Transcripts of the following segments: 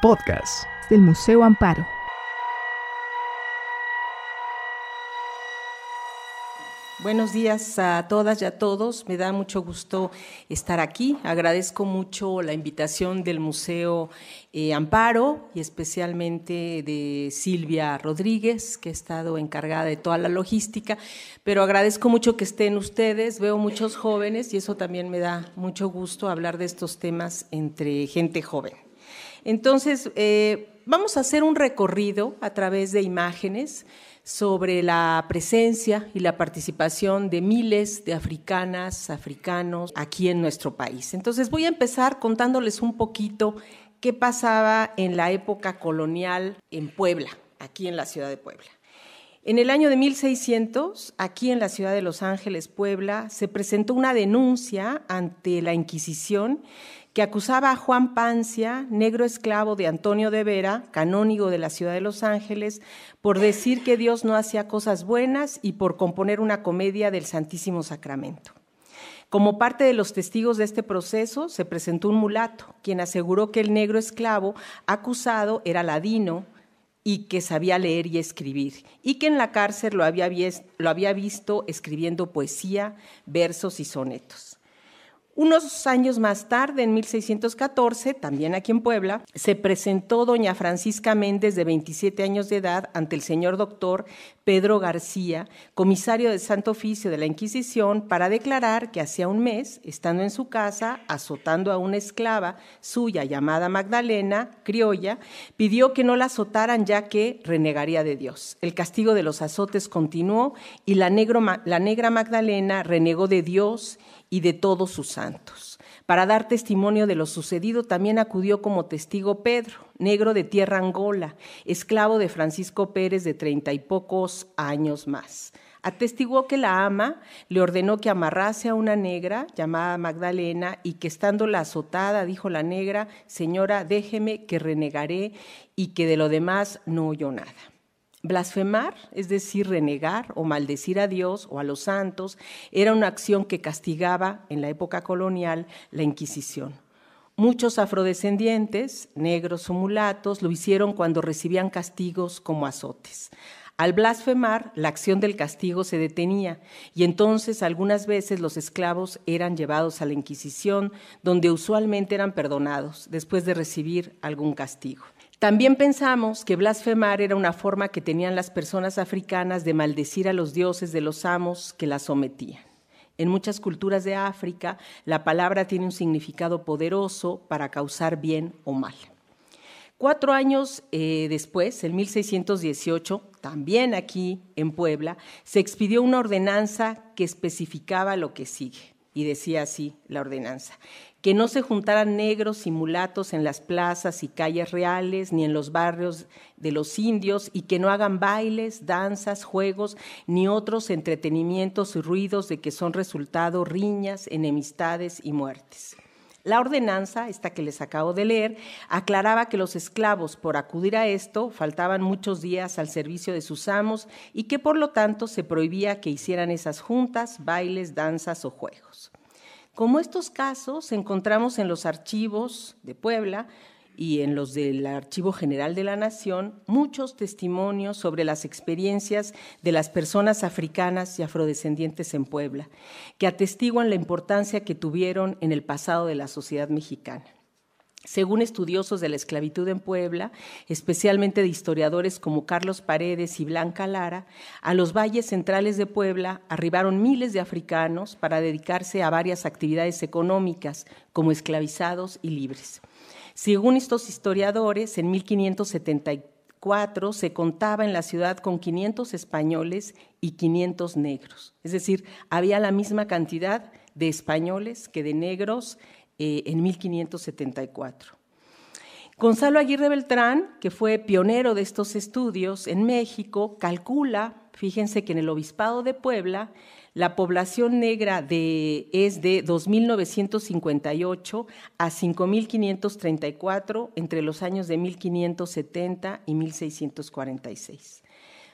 podcast del Museo Amparo. Buenos días a todas y a todos. Me da mucho gusto estar aquí. Agradezco mucho la invitación del Museo eh, Amparo y especialmente de Silvia Rodríguez, que ha estado encargada de toda la logística. Pero agradezco mucho que estén ustedes. Veo muchos jóvenes y eso también me da mucho gusto hablar de estos temas entre gente joven. Entonces, eh, vamos a hacer un recorrido a través de imágenes sobre la presencia y la participación de miles de africanas, africanos aquí en nuestro país. Entonces voy a empezar contándoles un poquito qué pasaba en la época colonial en Puebla, aquí en la ciudad de Puebla. En el año de 1600, aquí en la ciudad de Los Ángeles, Puebla, se presentó una denuncia ante la Inquisición que acusaba a Juan Pancia, negro esclavo de Antonio de Vera, canónigo de la ciudad de Los Ángeles, por decir que Dios no hacía cosas buenas y por componer una comedia del Santísimo Sacramento. Como parte de los testigos de este proceso, se presentó un mulato, quien aseguró que el negro esclavo acusado era ladino y que sabía leer y escribir, y que en la cárcel lo había, lo había visto escribiendo poesía, versos y sonetos. Unos años más tarde, en 1614, también aquí en Puebla, se presentó doña Francisca Méndez, de 27 años de edad, ante el señor doctor Pedro García, comisario del Santo Oficio de la Inquisición, para declarar que hacía un mes, estando en su casa, azotando a una esclava suya llamada Magdalena, criolla, pidió que no la azotaran ya que renegaría de Dios. El castigo de los azotes continuó y la, la negra Magdalena renegó de Dios y de todos sus santos. Para dar testimonio de lo sucedido también acudió como testigo Pedro, negro de tierra Angola, esclavo de Francisco Pérez de treinta y pocos años más. Atestiguó que la ama le ordenó que amarrase a una negra llamada Magdalena y que estando la azotada, dijo la negra, Señora, déjeme que renegaré y que de lo demás no oyó nada. Blasfemar, es decir, renegar o maldecir a Dios o a los santos, era una acción que castigaba en la época colonial la Inquisición. Muchos afrodescendientes, negros o mulatos, lo hicieron cuando recibían castigos como azotes. Al blasfemar, la acción del castigo se detenía y entonces algunas veces los esclavos eran llevados a la Inquisición, donde usualmente eran perdonados después de recibir algún castigo. También pensamos que blasfemar era una forma que tenían las personas africanas de maldecir a los dioses de los amos que las sometían. En muchas culturas de África, la palabra tiene un significado poderoso para causar bien o mal. Cuatro años eh, después, en 1618, también aquí en Puebla, se expidió una ordenanza que especificaba lo que sigue, y decía así la ordenanza que no se juntaran negros y mulatos en las plazas y calles reales ni en los barrios de los indios y que no hagan bailes, danzas, juegos ni otros entretenimientos y ruidos de que son resultado riñas, enemistades y muertes. La ordenanza, esta que les acabo de leer, aclaraba que los esclavos, por acudir a esto, faltaban muchos días al servicio de sus amos y que por lo tanto se prohibía que hicieran esas juntas, bailes, danzas o juegos. Como estos casos encontramos en los archivos de Puebla y en los del Archivo General de la Nación muchos testimonios sobre las experiencias de las personas africanas y afrodescendientes en Puebla, que atestiguan la importancia que tuvieron en el pasado de la sociedad mexicana. Según estudiosos de la esclavitud en Puebla, especialmente de historiadores como Carlos Paredes y Blanca Lara, a los valles centrales de Puebla arribaron miles de africanos para dedicarse a varias actividades económicas, como esclavizados y libres. Según estos historiadores, en 1574 se contaba en la ciudad con 500 españoles y 500 negros. Es decir, había la misma cantidad de españoles que de negros eh, en 1574. Gonzalo Aguirre Beltrán, que fue pionero de estos estudios en México, calcula, fíjense que en el Obispado de Puebla, la población negra es de 2.958 a 5.534 entre los años de 1570 y 1646.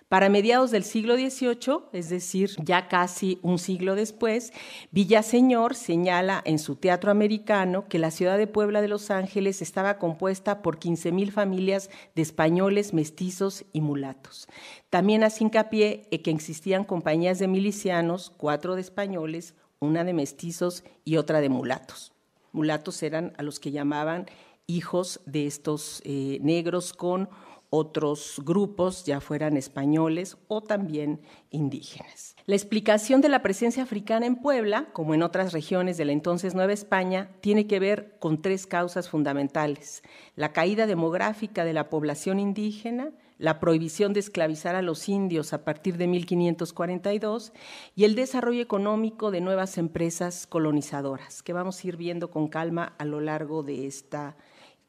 Para mediados del siglo XVIII, es decir, ya casi un siglo después, Villaseñor señala en su teatro americano que la ciudad de Puebla de Los Ángeles estaba compuesta por 15.000 familias de españoles, mestizos y mulatos. También hace hincapié en que existían compañías de milicianos, cuatro de españoles, una de mestizos y otra de mulatos. Mulatos eran a los que llamaban hijos de estos eh, negros con otros grupos, ya fueran españoles o también indígenas. La explicación de la presencia africana en Puebla, como en otras regiones de la entonces Nueva España, tiene que ver con tres causas fundamentales. La caída demográfica de la población indígena, la prohibición de esclavizar a los indios a partir de 1542 y el desarrollo económico de nuevas empresas colonizadoras, que vamos a ir viendo con calma a lo largo de esta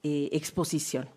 eh, exposición.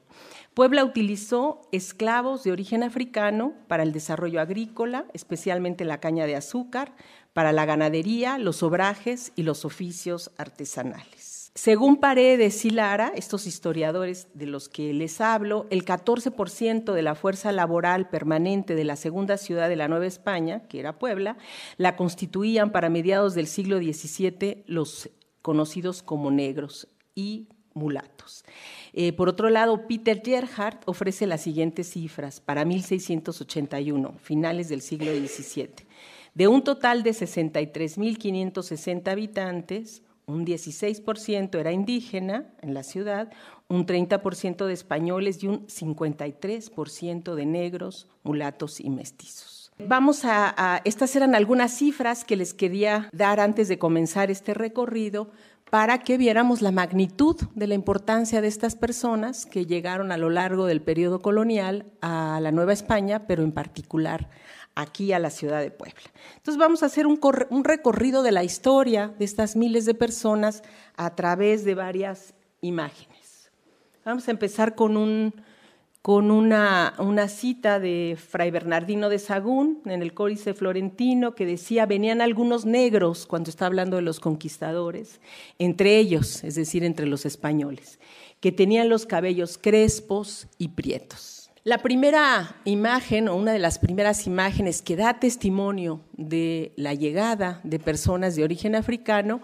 Puebla utilizó esclavos de origen africano para el desarrollo agrícola, especialmente la caña de azúcar, para la ganadería, los obrajes y los oficios artesanales. Según Paredes y Lara, estos historiadores de los que les hablo, el 14% de la fuerza laboral permanente de la segunda ciudad de la Nueva España, que era Puebla, la constituían para mediados del siglo XVII los conocidos como negros y mulatos. Eh, por otro lado, Peter Gerhardt ofrece las siguientes cifras para 1681, finales del siglo XVII. De un total de 63.560 habitantes, un 16% era indígena en la ciudad, un 30% de españoles y un 53% de negros, mulatos y mestizos. Vamos a, estas eran algunas cifras que les quería dar antes de comenzar este recorrido para que viéramos la magnitud de la importancia de estas personas que llegaron a lo largo del periodo colonial a la Nueva España, pero en particular aquí a la ciudad de Puebla. Entonces vamos a hacer un, recorrido de la historia de estas miles de personas a través de varias imágenes. Vamos a empezar con un con una, cita de Fray Bernardino de Sagún en el Códice Florentino que decía, venían algunos negros cuando está hablando de los conquistadores, entre ellos, es decir, entre los españoles, que tenían los cabellos crespos y prietos. La primera imagen, o una de las primeras imágenes que da testimonio de la llegada de personas de origen africano,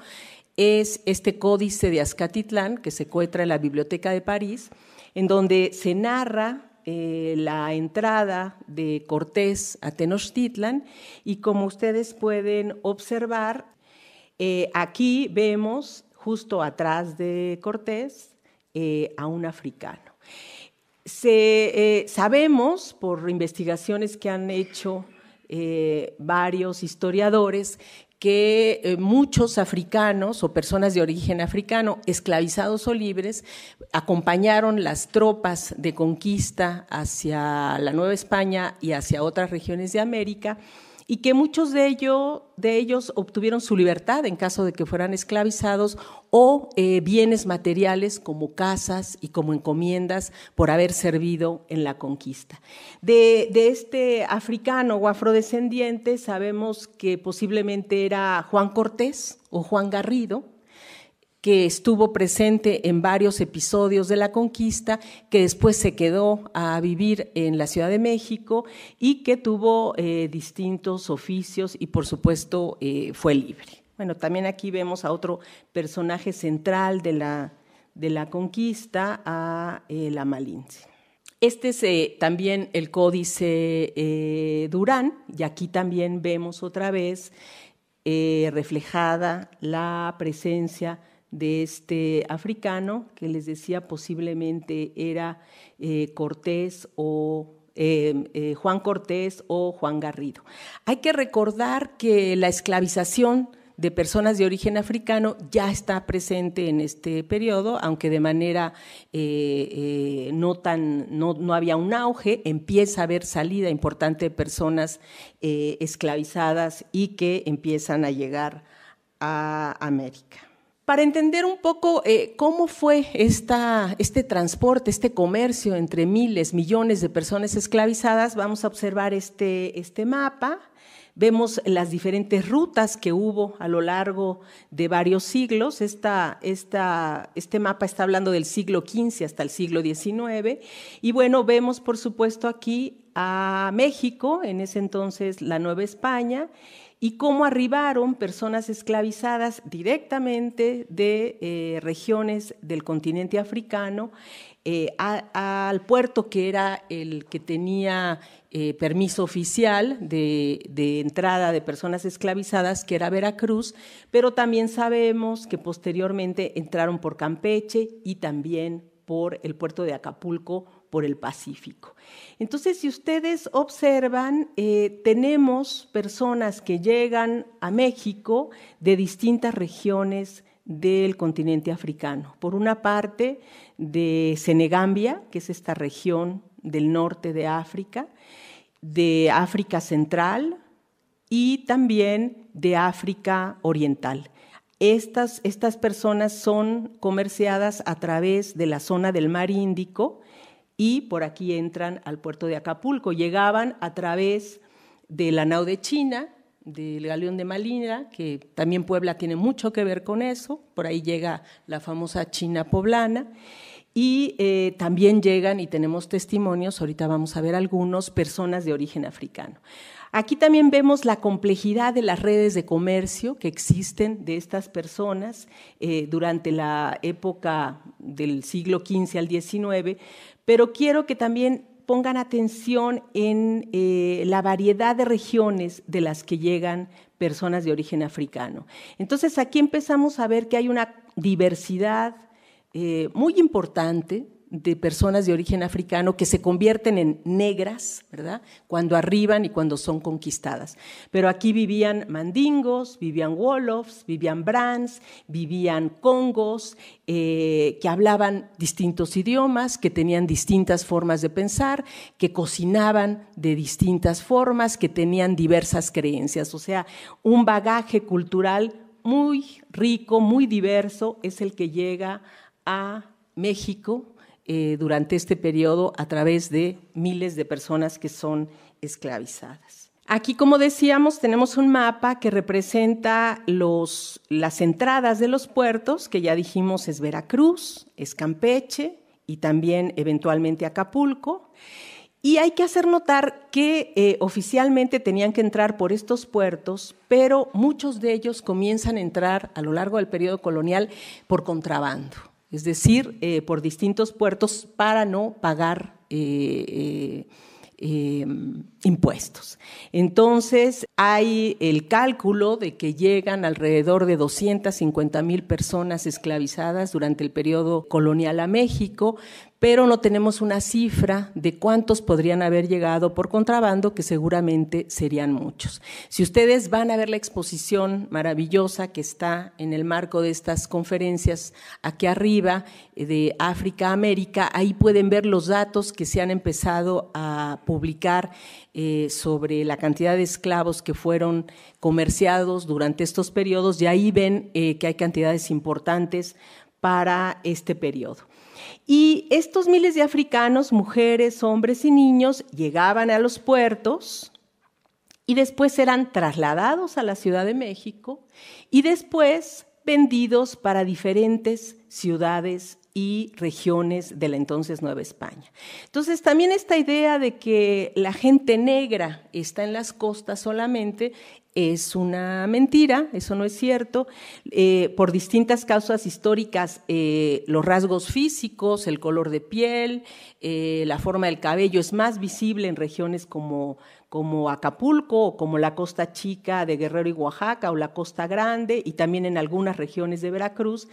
es este códice de Azcatitlán que se encuentra en la Biblioteca de París, en donde se narra eh, la entrada de Cortés a Tenochtitlan y como ustedes pueden observar, eh, aquí vemos justo atrás de Cortés eh, a un africano. sabemos por investigaciones que han hecho varios historiadores que eh, muchos africanos o personas de origen africano, esclavizados o libres, acompañaron las tropas de conquista hacia la Nueva España y hacia otras regiones de América y que muchos de, ellos obtuvieron su libertad en caso de que fueran esclavizados o eh, bienes materiales como casas y como encomiendas por haber servido en la conquista. De, de este africano o afrodescendiente sabemos que posiblemente era Juan Cortés o Juan Garrido, que estuvo presente en varios episodios de la conquista, que después se quedó a vivir en la Ciudad de México y que tuvo eh, distintos oficios y por supuesto eh, fue libre. Bueno, también aquí vemos a otro personaje central de la, de la conquista, a eh, la Malinche. Este es también el códice Durán, y aquí también vemos otra vez reflejada la presencia de este africano que les decía posiblemente era eh, Cortés o eh, eh, Juan Cortés o Juan Garrido. Hay que recordar que la esclavización de personas de origen africano ya está presente en este periodo, aunque de manera no tan, no, no, había un auge, empieza a haber salida importante de personas esclavizadas y que empiezan a llegar a América. Para entender un poco eh, cómo fue este transporte, este comercio entre miles, millones de personas esclavizadas, vamos a observar este, este mapa. Vemos las diferentes rutas que hubo a lo largo de varios siglos. Este mapa está hablando del siglo XV hasta el siglo XIX. Y bueno, vemos por supuesto aquí a México, en ese entonces la Nueva España, y cómo arribaron personas esclavizadas directamente de eh, regiones del continente africano eh, al puerto que era el que tenía eh, permiso oficial de, de, entrada de personas esclavizadas, que era Veracruz, pero también sabemos que posteriormente entraron por Campeche y también por el puerto de Acapulco, por el Pacífico. Entonces, si ustedes observan, eh, tenemos personas que llegan a México de distintas regiones del continente africano. Por una parte, de Senegambia, que es esta región del norte de África, de África Central y también de África Oriental. Estas, estas personas son comerciadas a través de la zona del mar Índico y por aquí entran al puerto de Acapulco. Llegaban a través de la nao de China, del galeón de Malina, que también Puebla tiene mucho que ver con eso, por ahí llega la famosa China poblana, y eh, también llegan, y tenemos testimonios, ahorita vamos a ver algunos, personas de origen africano. Aquí también vemos la complejidad de las redes de comercio que existen de estas personas eh, durante la época del siglo XV al XIX, pero quiero que también pongan atención en eh, la variedad de regiones de las que llegan personas de origen africano. Entonces aquí empezamos a ver que hay una diversidad eh, muy importante de personas de origen africano que se convierten en negras, ¿verdad? Cuando arriban y cuando son conquistadas. Pero aquí vivían mandingos, vivían wolofs, vivían brans, vivían congos, eh, que hablaban distintos idiomas, que tenían distintas formas de pensar, que cocinaban de distintas formas, que tenían diversas creencias. O sea, un bagaje cultural muy rico, muy diverso, es el que llega a México eh, durante este periodo a través de miles de personas que son esclavizadas. Aquí, como decíamos, tenemos un mapa que representa las entradas de los puertos, que ya dijimos es Veracruz, es Campeche y también eventualmente Acapulco. Y hay que hacer notar que eh, oficialmente tenían que entrar por estos puertos, pero muchos de ellos comienzan a entrar a lo largo del periodo colonial por contrabando es decir, eh, por distintos puertos para no pagar eh, eh, impuestos. Entonces, hay el cálculo de que llegan alrededor de 250 mil personas esclavizadas durante el periodo colonial a México, pero no tenemos una cifra de cuántos podrían haber llegado por contrabando, que seguramente serían muchos. Si ustedes van a ver la exposición maravillosa que está en el marco de estas conferencias aquí arriba eh, de África América, ahí pueden ver los datos que se han empezado a publicar eh, sobre la cantidad de esclavos que fueron comerciados durante estos periodos y ahí ven eh, que hay cantidades importantes para este periodo. Y estos miles de africanos, mujeres, hombres y niños, llegaban a los puertos y después eran trasladados a la Ciudad de México y después vendidos para diferentes ciudades y regiones de la entonces Nueva España. Entonces, también esta idea de que la gente negra está en las costas solamente es una mentira, eso no es cierto. Eh, por distintas causas históricas, eh, los rasgos físicos, el color de piel, eh, la forma del cabello es más visible en regiones como, como Acapulco o como la costa chica de Guerrero y Oaxaca o la costa grande y también en algunas regiones de Veracruz.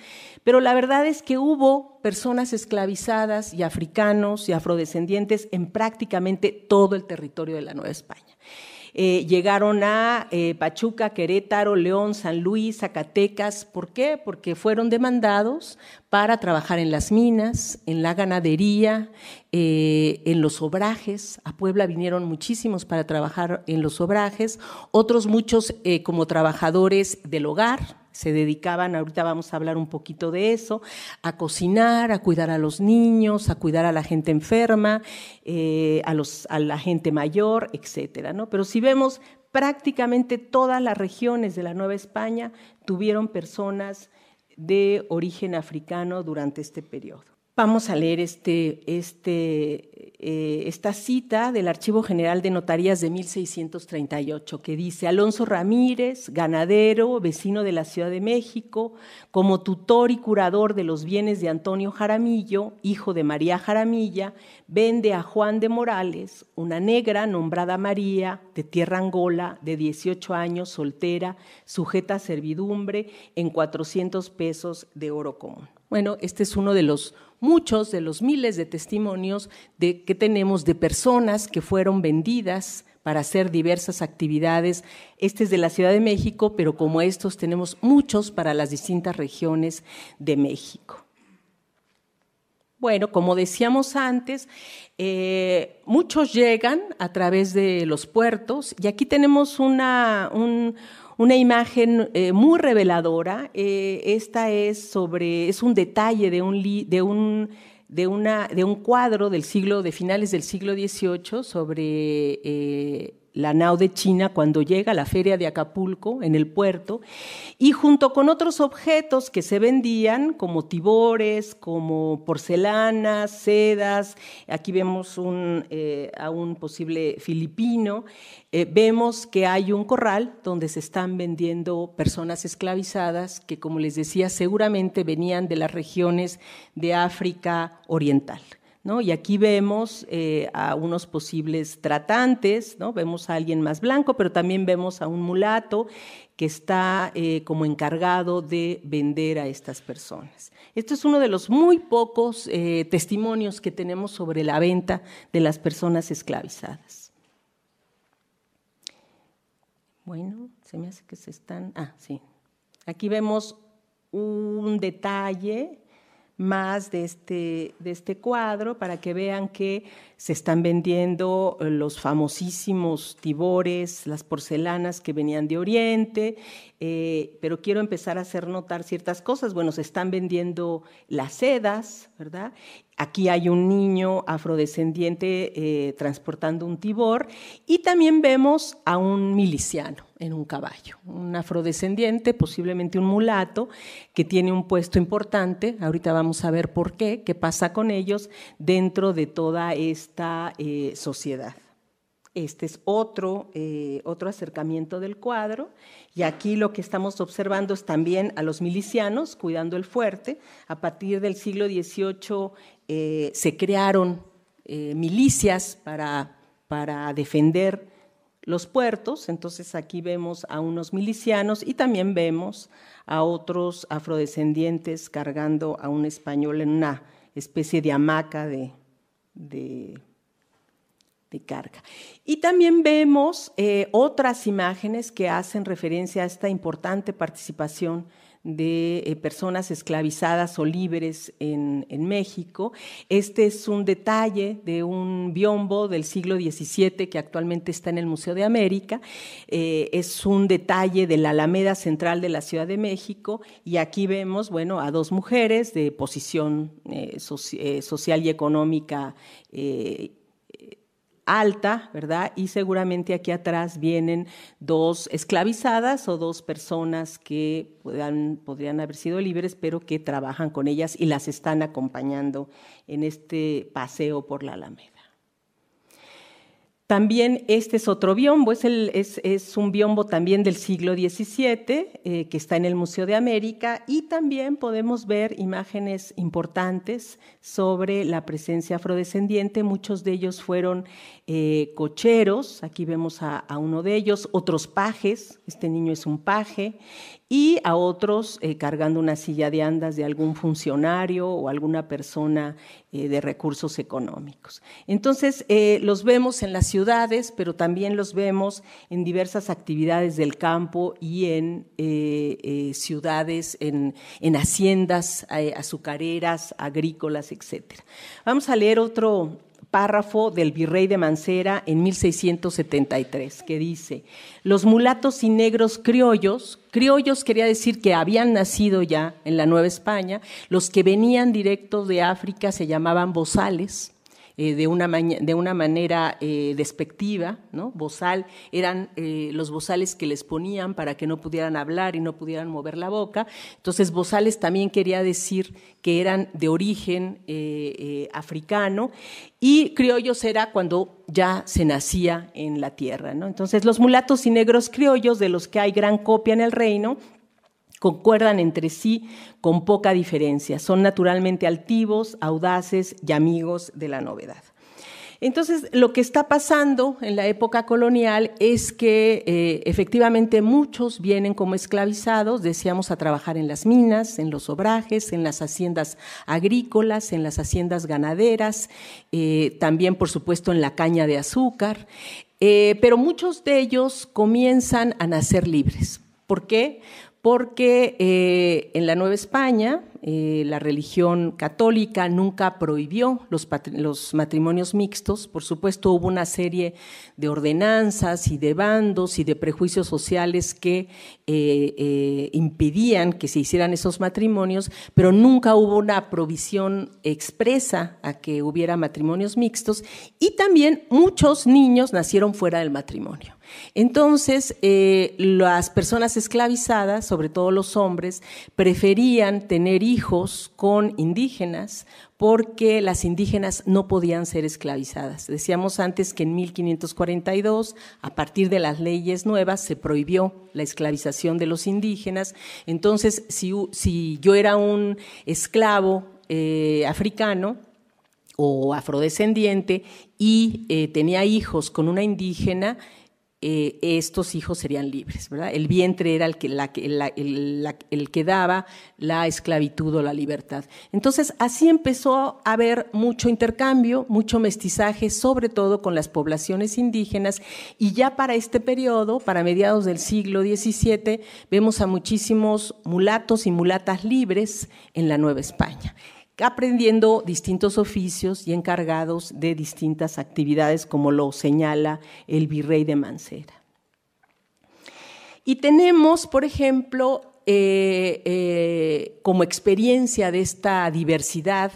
Pero la verdad es que hubo personas esclavizadas y africanos y afrodescendientes en prácticamente todo el territorio de la Nueva España. Eh, llegaron a eh, Pachuca, Querétaro, León, San Luis, Zacatecas. ¿Por qué? Porque fueron demandados para trabajar en las minas, en la ganadería, eh, en los obrajes. A Puebla vinieron muchísimos para trabajar en los obrajes, otros muchos como trabajadores del hogar, se dedicaban, ahorita vamos a hablar un poquito de eso, a cocinar, a cuidar a los niños, a cuidar a la gente enferma, eh, a, los, a la gente mayor, etcétera. ¿no? Pero si vemos, prácticamente todas las regiones de la Nueva España tuvieron personas de origen africano durante este periodo. Vamos a leer este, este eh, esta cita del Archivo General de Notarías de 1638, que dice, Alonso Ramírez, ganadero, vecino de la Ciudad de México, como tutor y curador de los bienes de Antonio Jaramillo, hijo de María Jaramilla, vende a Juan de Morales, una negra nombrada María, de tierra angola, de 18 años, soltera, sujeta a servidumbre, en 400 pesos de oro común. Bueno, este es uno de los muchos de los miles de testimonios de, que tenemos de personas que fueron vendidas para hacer diversas actividades. Este es de la Ciudad de México, pero como estos tenemos muchos para las distintas regiones de México. Bueno, como decíamos antes, eh, muchos llegan a través de los puertos y aquí tenemos una, un, una imagen eh, muy reveladora. Eh, esta es sobre, es un detalle de un, de un, de una, de un cuadro del siglo, de finales del siglo XVIII sobre la nao de China cuando llega a la feria de Acapulco en el puerto y junto con otros objetos que se vendían como tibores, como porcelanas, sedas, aquí vemos un, eh, a un posible filipino, eh, vemos que hay un corral donde se están vendiendo personas esclavizadas que como les decía seguramente venían de las regiones de África Oriental. Y aquí vemos eh, a unos posibles tratantes, ¿no? vemos a alguien más blanco, pero también vemos a un mulato que está eh, como encargado de vender a estas personas. Esto es uno de los muy pocos eh, testimonios que tenemos sobre la venta de las personas esclavizadas. Bueno, se me hace que se están... Ah, sí. Aquí vemos un detalle más de este, de este cuadro para que vean que se están vendiendo eh, los famosísimos tibores, las porcelanas que venían de Oriente, eh, pero quiero empezar a hacer notar ciertas cosas. Bueno, se están vendiendo las sedas, ¿verdad? Aquí hay un niño afrodescendiente eh, transportando un tibor y también vemos a un miliciano en un caballo, un afrodescendiente, posiblemente un mulato, que tiene un puesto importante. Ahorita vamos a ver por qué, qué pasa con ellos dentro de toda esta eh, sociedad. Este es otro, eh, otro acercamiento del cuadro. Y aquí lo que estamos observando es también a los milicianos cuidando el fuerte. A partir del siglo XVIII eh, se crearon eh, milicias para, para defender los puertos. Entonces aquí vemos a unos milicianos y también vemos a otros afrodescendientes cargando a un español en una especie de hamaca de carga. Y también vemos eh, otras imágenes que hacen referencia a esta importante participación de eh, personas esclavizadas o libres en, México. Este es un detalle de un biombo del siglo XVII que actualmente está en el Museo de América. Eh, es un detalle de la Alameda Central de la Ciudad de México y aquí vemos, bueno, a dos mujeres de posición social y económica alta, ¿verdad? Y seguramente aquí atrás vienen dos esclavizadas o dos personas que podrían haber sido libres, pero que trabajan con ellas y las están acompañando en este paseo por la Alameda. También este es otro biombo, es, un biombo también del siglo XVII eh, que está en el Museo de América y también podemos ver imágenes importantes sobre la presencia afrodescendiente. Muchos de ellos fueron eh, cocheros, aquí vemos a, uno de ellos, otros pajes, este niño es un paje, y a otros eh, cargando una silla de andas de algún funcionario o alguna persona eh, de recursos económicos. Entonces, eh, los vemos en las ciudades, pero también los vemos en diversas actividades del campo y en ciudades, en, en haciendas azucareras, agrícolas, etc. Vamos a leer otro, párrafo del virrey de Mancera en 1673, que dice, los mulatos y negros criollos, criollos quería decir que habían nacido ya en la Nueva España, los que venían directos de África se llamaban bozales, eh, de, una de, una manera eh, despectiva, ¿no? Bozal, eran eh, los bozales que les ponían para que no pudieran hablar y no pudieran mover la boca. Entonces, bozales también quería decir que eran de origen africano y criollos era cuando ya se nacía en la tierra, ¿no? Entonces, los mulatos y negros criollos, de los que hay gran copia en el reino, concuerdan entre sí con poca diferencia. Son naturalmente altivos, audaces y amigos de la novedad. Entonces, lo que está pasando en la época colonial es que eh, efectivamente muchos vienen como esclavizados, decíamos, a trabajar en las minas, en los obrajes, en las haciendas agrícolas, en las haciendas ganaderas, eh, también, por supuesto, en la caña de azúcar, eh, pero muchos de ellos comienzan a nacer libres. ¿Por qué? Porque eh, en la Nueva España eh, la religión católica nunca prohibió los, matrimonios mixtos. Por supuesto, hubo una serie de ordenanzas y de bandos y de prejuicios sociales que eh, impidían que se hicieran esos matrimonios, pero nunca hubo una provisión expresa a que hubiera matrimonios mixtos y también muchos niños nacieron fuera del matrimonio. Entonces, eh, las personas esclavizadas, sobre todo los hombres, preferían tener hijos con indígenas porque las indígenas no podían ser esclavizadas. Decíamos antes que en 1542, a partir de las leyes nuevas, se prohibió la esclavización de los indígenas. Entonces, si, yo era un esclavo eh, africano, o afrodescendiente y eh, tenía hijos con una indígena, eh, estos hijos serían libres. ¿verdad? El vientre era el que, el, que daba la esclavitud o la libertad. Entonces, así empezó a haber mucho intercambio, mucho mestizaje, sobre todo con las poblaciones indígenas, y ya para este periodo, para mediados del siglo XVII, vemos a muchísimos mulatos y mulatas libres en la Nueva España aprendiendo distintos oficios y encargados de distintas actividades, como lo señala el virrey de Mancera. Y tenemos, por ejemplo, eh, eh, como experiencia de esta diversidad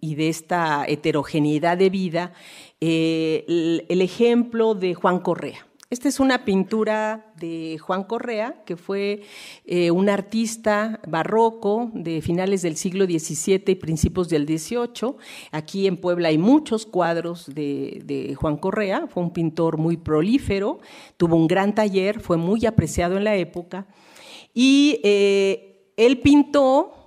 y de esta heterogeneidad de vida, eh, el ejemplo de Juan Correa. Esta es una pintura de Juan Correa, que fue eh, un artista barroco de finales del siglo XVII y principios del XVIII. Aquí en Puebla hay muchos cuadros de, Juan Correa. Fue un pintor muy prolífero, tuvo un gran taller, fue muy apreciado en la época. Y eh, él pintó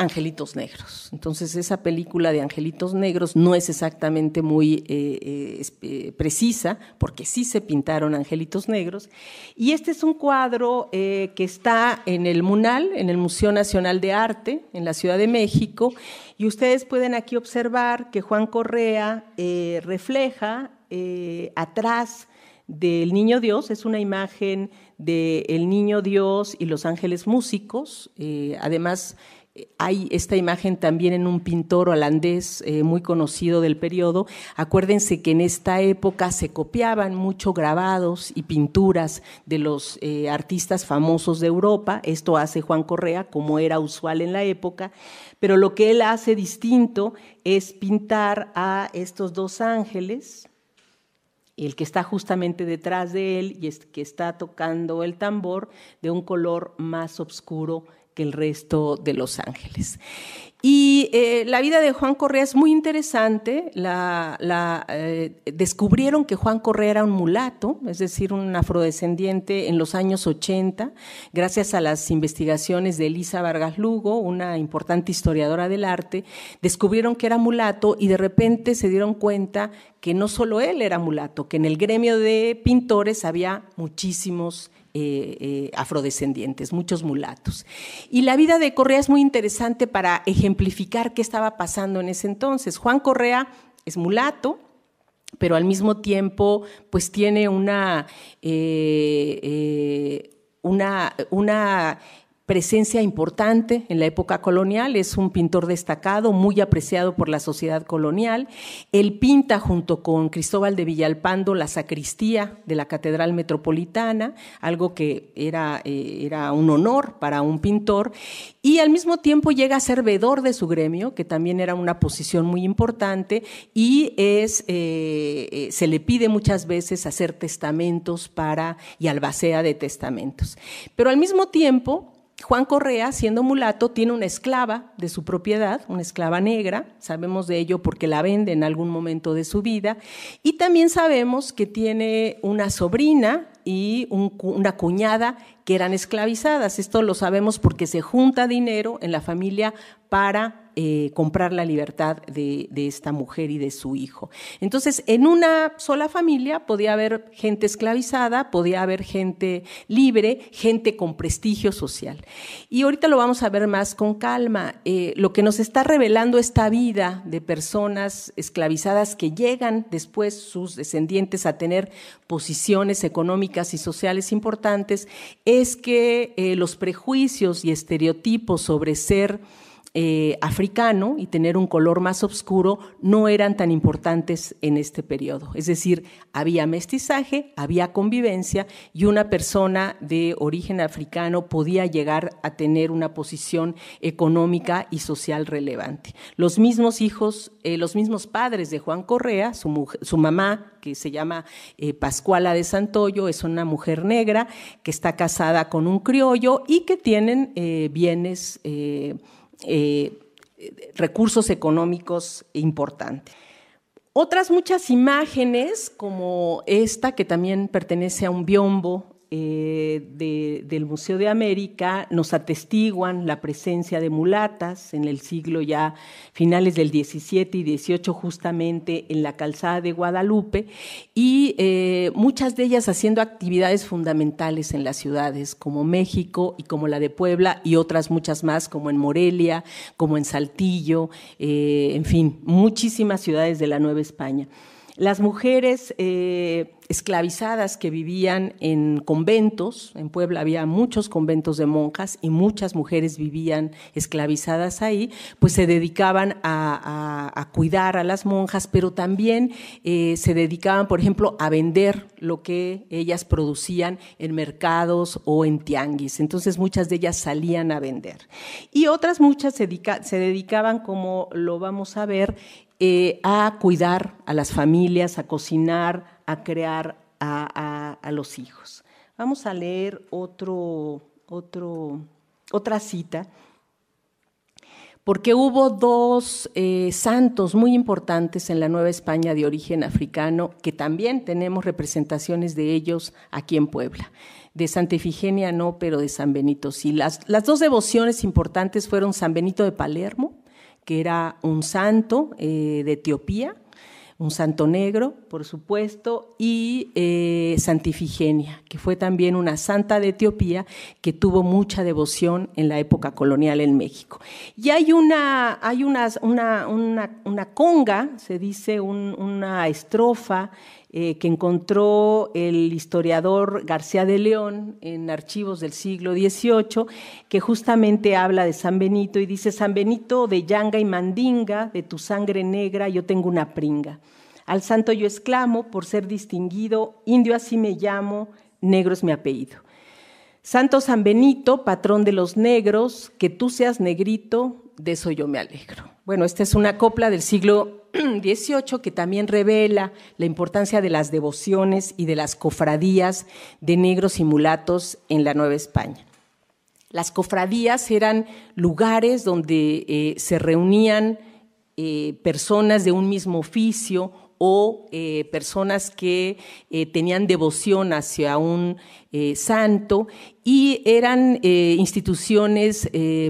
Angelitos Negros. Entonces esa película de Angelitos Negros no es exactamente muy eh, eh, eh, precisa, porque sí se pintaron Angelitos Negros. Y este es un cuadro que está en el MUNAL, en el Museo Nacional de Arte, en la Ciudad de México. Y ustedes pueden aquí observar que Juan Correa refleja atrás del Niño Dios, es una imagen del Niño Dios y los ángeles músicos. además, hay esta imagen también en un pintor holandés eh, muy conocido del periodo. Acuérdense que en esta época se copiaban mucho grabados y pinturas de los eh, artistas famosos de Europa. Esto hace Juan Correa, como era usual en la época. Pero lo que él hace distinto es pintar a estos dos ángeles, el que está justamente detrás de él y que está tocando el tambor, de un color más oscuro el resto de Los Ángeles. Y eh, la vida de Juan Correa es muy interesante. La, eh, descubrieron que Juan Correa era un mulato, es decir, un afrodescendiente en los años 80, gracias a las investigaciones de Elisa Vargas Lugo, una importante historiadora del arte. Descubrieron que era mulato y de repente se dieron cuenta que no solo él era mulato, que en el gremio de pintores había muchísimos eh, eh, afrodescendientes, muchos mulatos. Y la vida de Correa es muy interesante para ejemplificar qué estaba pasando en ese entonces. Juan Correa es mulato, pero al mismo tiempo pues tiene una, eh, una, una presencia importante en la época colonial, es un pintor destacado, muy apreciado por la sociedad colonial. Él pinta junto con Cristóbal de Villalpando la sacristía de la Catedral Metropolitana, algo que era, eh, era un honor para un pintor, y al mismo tiempo llega a ser veedor de su gremio, que también era una posición muy importante, y es, eh, eh, se le pide muchas veces hacer testamentos para, y albacea de testamentos. Pero al mismo tiempo, Juan Correa, siendo mulato, tiene una esclava de su propiedad, una esclava negra, sabemos de ello porque la vende en algún momento de su vida, y también sabemos que tiene una sobrina y una cuñada que eran esclavizadas. Esto lo sabemos porque se junta dinero en la familia para eh, comprar la libertad de, esta mujer y de su hijo. Entonces, en una sola familia podía haber gente esclavizada, podía haber gente libre, gente con prestigio social. Y ahorita lo vamos a ver más con calma. Eh, lo que nos está revelando esta vida de personas esclavizadas que llegan después sus descendientes a tener posiciones económicas y sociales importantes es que eh, los prejuicios y estereotipos sobre ser eh, africano y tener un color más oscuro no eran tan importantes en este periodo. Es decir, había mestizaje, había convivencia y una persona de origen africano podía llegar a tener una posición económica y social relevante. Los mismos hijos, eh, los mismos padres de Juan Correa, su, mamá, que se llama eh, Pascuala de Santoyo, es una mujer negra que está casada con un criollo y que tienen bienes eh, recursos económicos importantes. Otras muchas imágenes, como esta, que también pertenece a un biombo eh, del Museo de América nos atestiguan la presencia de mulatas en el siglo ya finales del 17 y 18 justamente en la calzada de Guadalupe y eh, muchas de ellas haciendo actividades fundamentales en las ciudades como México y como la de Puebla y otras muchas más como en Morelia, como en Saltillo, eh, en fin, muchísimas ciudades de la Nueva España. Las mujeres eh, esclavizadas que vivían en conventos, en Puebla había muchos conventos de monjas y muchas mujeres vivían esclavizadas ahí, pues se dedicaban a, cuidar a las monjas, pero también eh, se dedicaban, por ejemplo, a vender lo que ellas producían en mercados o en tianguis. Entonces muchas de ellas salían a vender. Y otras muchas se dedicaban, como lo vamos a ver, eh, a cuidar a las familias, a cocinar, a crear a, los hijos. Vamos a leer otra cita, porque hubo dos eh, santos muy importantes en la Nueva España de origen africano, que también tenemos representaciones de ellos aquí en Puebla. De Santa Efigenia no, pero de San Benito sí. Las, las dos devociones importantes fueron San Benito de Palermo, que era un santo eh, de Etiopía, un santo negro, por supuesto, y eh, Santifigenia, que fue también una santa de Etiopía que tuvo mucha devoción en la época colonial en México. Y hay una, hay una, una, conga, se dice, una estrofa eh, que encontró el historiador García de León en archivos del siglo XVIII, que justamente habla de San Benito y dice, San Benito de Yanga y Mandinga, de tu sangre negra yo tengo una pringa. Al santo yo exclamo, por ser distinguido, indio así me llamo, negro es mi apellido. Santo San Benito, patrón de los negros, que tú seas negrito, de eso yo me alegro. Bueno, esta es una copla del siglo XVIII que también revela la importancia de las devociones y de las cofradías de negros y mulatos en la Nueva España. Las cofradías eran lugares donde eh, se reunían eh, personas de un mismo oficio o eh, personas que eh, tenían devoción hacia un eh, santo y eran instituciones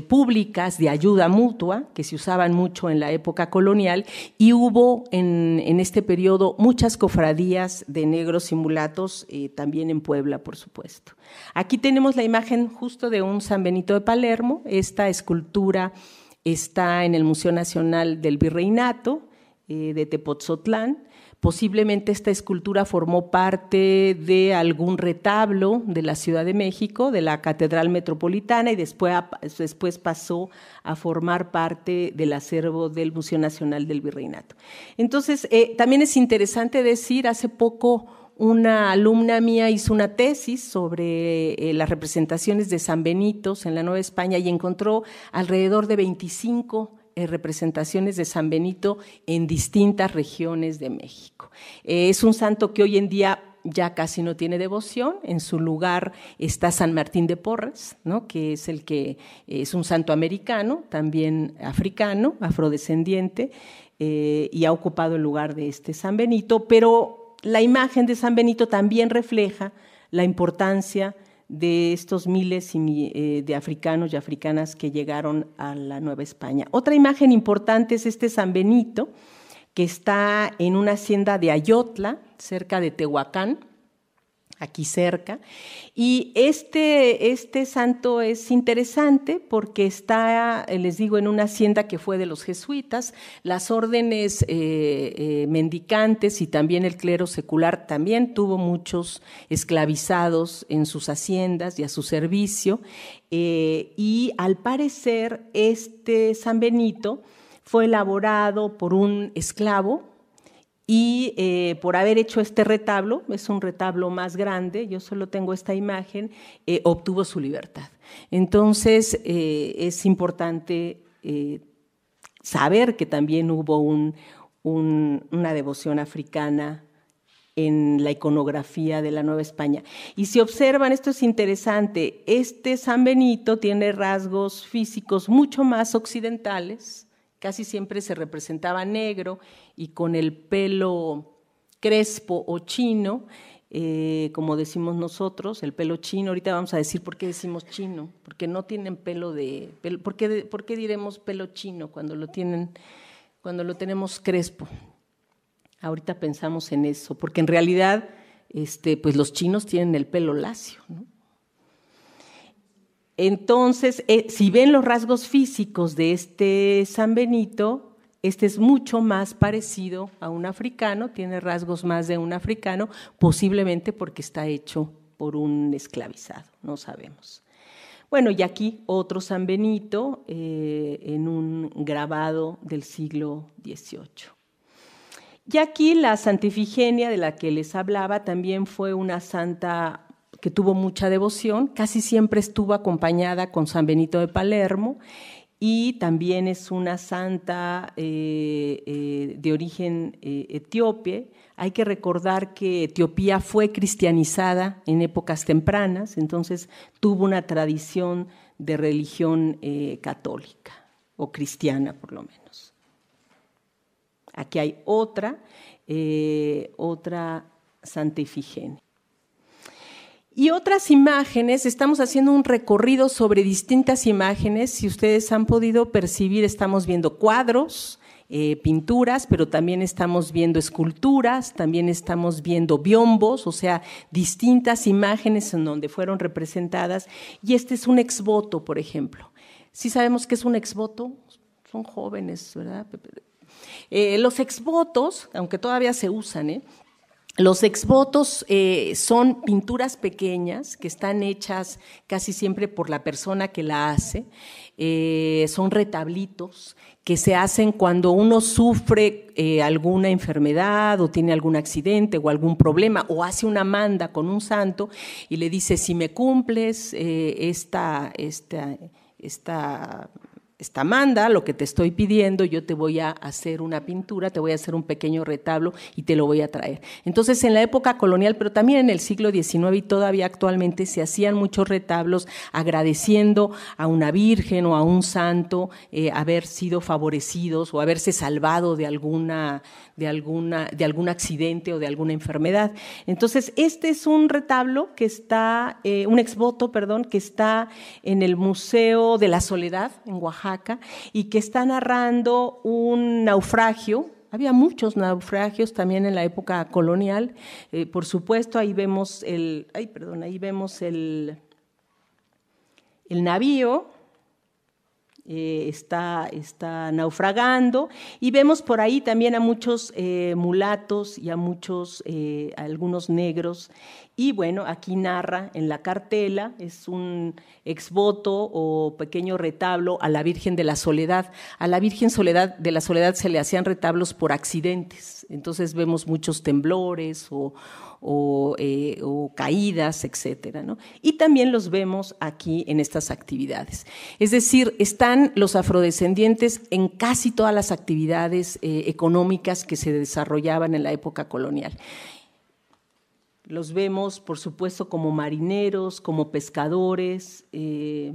públicas de ayuda mutua que se usaban mucho en la época colonial y hubo en, en este periodo muchas cofradías de negros y mulatos también en Puebla, por supuesto. Aquí tenemos la imagen justo de un San Benito de Palermo, esta escultura está en el Museo Nacional del Virreinato, eh, de Tepotzotlán. Posiblemente esta escultura formó parte de algún retablo de la Ciudad de México, de la Catedral Metropolitana, y después, después pasó a formar parte del acervo del Museo Nacional del Virreinato. Entonces, eh, también es interesante decir, hace poco una alumna mía hizo una tesis sobre eh, las representaciones de San Benito en la Nueva España y encontró alrededor de 25 eh, representaciones de San Benito en distintas regiones de México. Eh, es un santo que hoy en día ya casi no tiene devoción. En su lugar está San Martín de Porres, ¿no? que es el que es un santo americano, también africano, afrodescendiente, eh, y ha ocupado el lugar de este San Benito. Pero la imagen de San Benito también refleja la importancia de estos miles eh, de africanos y africanas que llegaron a la Nueva España. Otra imagen importante es este San Benito, que está en una hacienda de Ayotla, cerca de Tehuacán, aquí cerca. Y este, este santo es interesante porque está, eh, les digo, en una hacienda que fue de los jesuitas. Las órdenes eh, eh, mendicantes y también el clero secular también tuvo muchos esclavizados en sus haciendas y a su servicio. y al parecer este San Benito fue elaborado por un esclavo y eh, por haber hecho este retablo, es un retablo más grande, yo solo tengo esta imagen, eh, obtuvo su libertad. Entonces eh, es importante saber que también hubo una devoción africana en la iconografía de la Nueva España. Y si observan, esto es interesante, este San Benito tiene rasgos físicos mucho más occidentales, casi siempre se representaba negro y con el pelo crespo o chino, eh, como decimos nosotros, el pelo chino. Ahorita vamos a decir por qué decimos chino, porque no tienen pelo de, ¿por, qué, ¿por, qué, diremos pelo chino cuando lo tienen, cuando lo tenemos crespo? Ahorita pensamos en eso, porque en realidad, este, pues los chinos tienen el pelo lacio, ¿no? Entonces, eh, si ven los rasgos físicos de este San Benito, este es mucho más parecido a un africano, tiene rasgos más de un africano, posiblemente porque está hecho por un esclavizado, no sabemos. Bueno, y aquí otro San Benito eh, en un grabado del siglo XVIII. Y aquí la Santa Ifigenia de la que les hablaba también fue una santa que tuvo mucha devoción, casi siempre estuvo acompañada con San Benito de Palermo y también es una santa eh, eh, de origen eh, etíope. Hay que recordar que Etiopía fue cristianizada en épocas tempranas, entonces tuvo una tradición de religión católica o cristiana por lo menos. Aquí hay otra, otra Santa Ifigenia. Y otras imágenes, estamos haciendo un recorrido sobre distintas imágenes. Si ustedes han podido percibir, estamos viendo cuadros, eh, pinturas, pero también estamos viendo esculturas, también estamos viendo biombos, o sea, distintas imágenes en donde fueron representadas. Y este es un exvoto, por ejemplo. Si sabemos qué es un exvoto, son jóvenes, ¿verdad? Eh, los exvotos, aunque todavía se usan, ¿eh? Los exvotos eh, son pinturas pequeñas que están hechas casi siempre por la persona que la hace. Eh, son retablitos que se hacen cuando uno sufre eh, alguna enfermedad o tiene algún accidente o algún problema o hace una manda con un santo y le dice, si me cumples esta, esta, esta esta manda, lo que te estoy pidiendo, yo te voy a hacer una pintura, te voy a hacer un pequeño retablo y te lo voy a traer. Entonces, en la época colonial, pero también en el siglo XIX y todavía actualmente, se hacían muchos retablos agradeciendo a una virgen o a un santo eh, haber sido favorecidos o haberse salvado de alguna, de, alguna, de algún accidente o de alguna enfermedad. Entonces, este es un retablo que está, eh, un exvoto, perdón, que está en el Museo de la Soledad, en Oaxaca y que está narrando un naufragio. Había muchos naufragios también en la época colonial. Eh, por supuesto, ahí vemos el, ay, perdón, ahí vemos el, el navío eh, está, está, naufragando y vemos por ahí también a muchos eh, mulatos y a muchos, eh, algunos negros. Y bueno, aquí narra en la cartela, es un exvoto o pequeño retablo a la Virgen de la Soledad. A la Virgen Soledad de la Soledad se le hacían retablos por accidentes, entonces vemos muchos temblores o, eh, o, caídas, etcétera. ¿no? Y también los vemos aquí en estas actividades. Es decir, están los afrodescendientes en casi todas las actividades eh, económicas que se desarrollaban en la época colonial. Los vemos, por supuesto, como marineros, como pescadores, eh,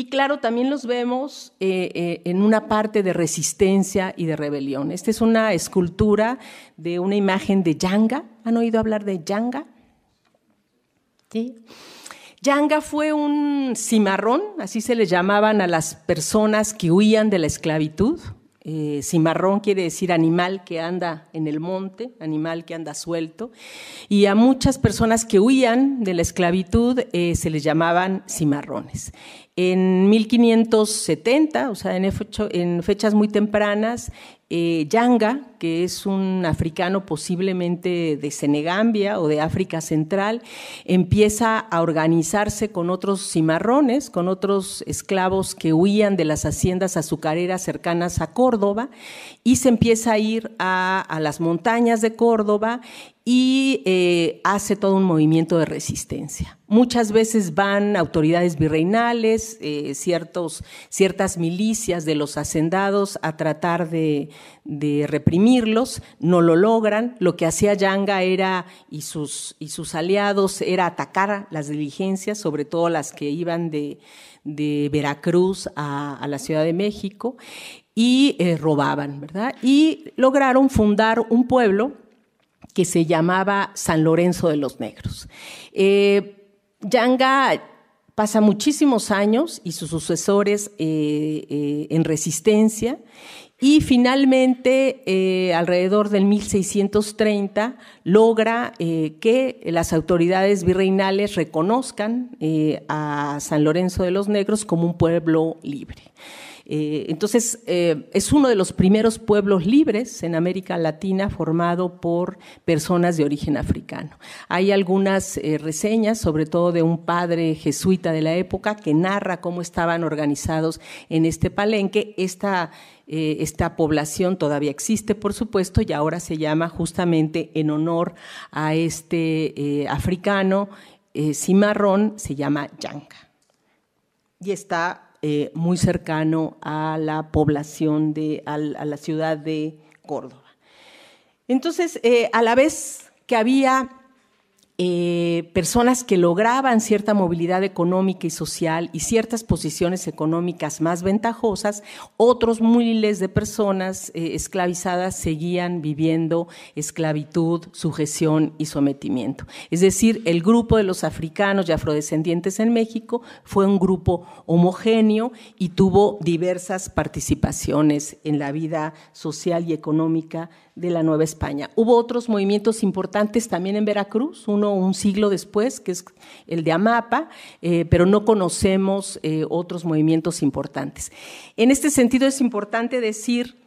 y claro, también los vemos eh, eh, en una parte de resistencia y de rebelión. Esta es una escultura de una imagen de Yanga. ¿Han oído hablar de Yanga? ¿Sí? Yanga fue un cimarrón, así se le llamaban a las personas que huían de la esclavitud. Eh, cimarrón quiere decir animal que anda en el monte, animal que anda suelto. Y a muchas personas que huían de la esclavitud se les llamaban cimarrones. En 1570, o sea, en, fechas muy tempranas, eh, Yanga, que es un africano posiblemente de Senegambia o de África Central, empieza a organizarse con otros cimarrones, con otros esclavos que huían de las haciendas azucareras cercanas a Córdoba, y se empieza a ir a las montañas de Córdoba y eh, hace todo un movimiento de resistencia. Muchas veces van autoridades virreinales, eh, ciertas milicias de los hacendados a tratar de, reprimirlos, no lo logran. Lo que hacía Yanga era, y sus, y sus aliados, era atacar las diligencias, sobre todo las que iban de, Veracruz a, la Ciudad de México, y eh, robaban, ¿verdad? Y lograron fundar un pueblo que se llamaba San Lorenzo de los Negros. Eh, Yanga pasa muchísimos años y sus sucesores eh, eh, en resistencia y finalmente, alrededor del 1630, logra que las autoridades virreinales reconozcan a San Lorenzo de los Negros como un pueblo libre. Eh, entonces, eh, es uno de los primeros pueblos libres en América Latina formado por personas de origen africano. Hay algunas eh, reseñas, sobre todo de un padre jesuita de la época, que narra cómo estaban organizados en este palenque. Esta, esta población todavía existe, por supuesto, y ahora se llama justamente en honor a este africano cimarrón, se llama Yanka. Y está eh, muy cercano a la población de, a, la ciudad de Córdoba. Entonces, eh, a la vez que había eh, personas que lograban cierta movilidad económica y social y ciertas posiciones económicas más ventajosas, otros miles de personas eh, esclavizadas seguían viviendo esclavitud, sujeción y sometimiento. Es decir, el grupo de los africanos y afrodescendientes en México fue un grupo homogéneo y tuvo diversas participaciones en la vida social y económica de la Nueva España. Hubo otros movimientos importantes también en Veracruz, uno un siglo después, que es el de Amapa, eh, pero no conocemos eh, otros movimientos importantes. En este sentido es importante decir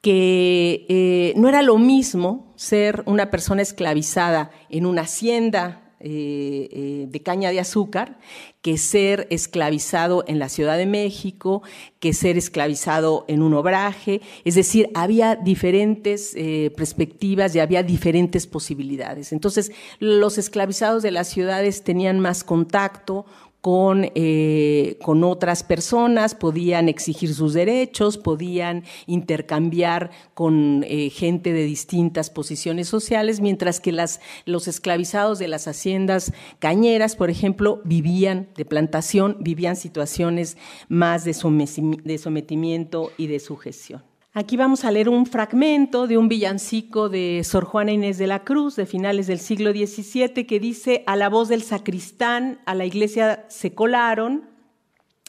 que eh, no era lo mismo ser una persona esclavizada en una hacienda eh, eh, de caña de azúcar que ser esclavizado en la Ciudad de México, que ser esclavizado en un obraje. Es decir, había diferentes eh, perspectivas y había diferentes posibilidades. Entonces, los esclavizados de las ciudades tenían más contacto con, eh, con otras personas, podían exigir sus derechos, podían intercambiar con eh, gente de distintas posiciones sociales, mientras que las, los esclavizados de las haciendas cañeras, por ejemplo, vivían de plantación, vivían situaciones más de sometimiento y de sujeción. Aquí vamos a leer un fragmento de un villancico de Sor Juana Inés de la Cruz de finales del siglo XVII que dice, a la voz del sacristán, a la iglesia se colaron,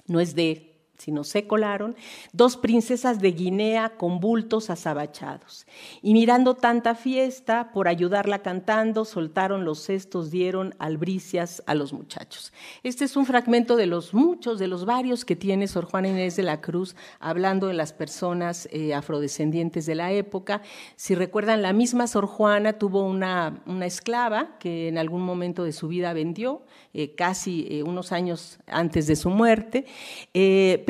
no es de sino se colaron, dos princesas de Guinea con bultos azabachados. Y mirando tanta fiesta, por ayudarla cantando, soltaron los cestos, dieron albricias a los muchachos. Este es un fragmento de los muchos, de los varios que tiene Sor Juana Inés de la Cruz hablando de las personas eh, afrodescendientes de la época. Si recuerdan, la misma Sor Juana tuvo una, una esclava que en algún momento de su vida vendió, eh, casi eh, unos años antes de su muerte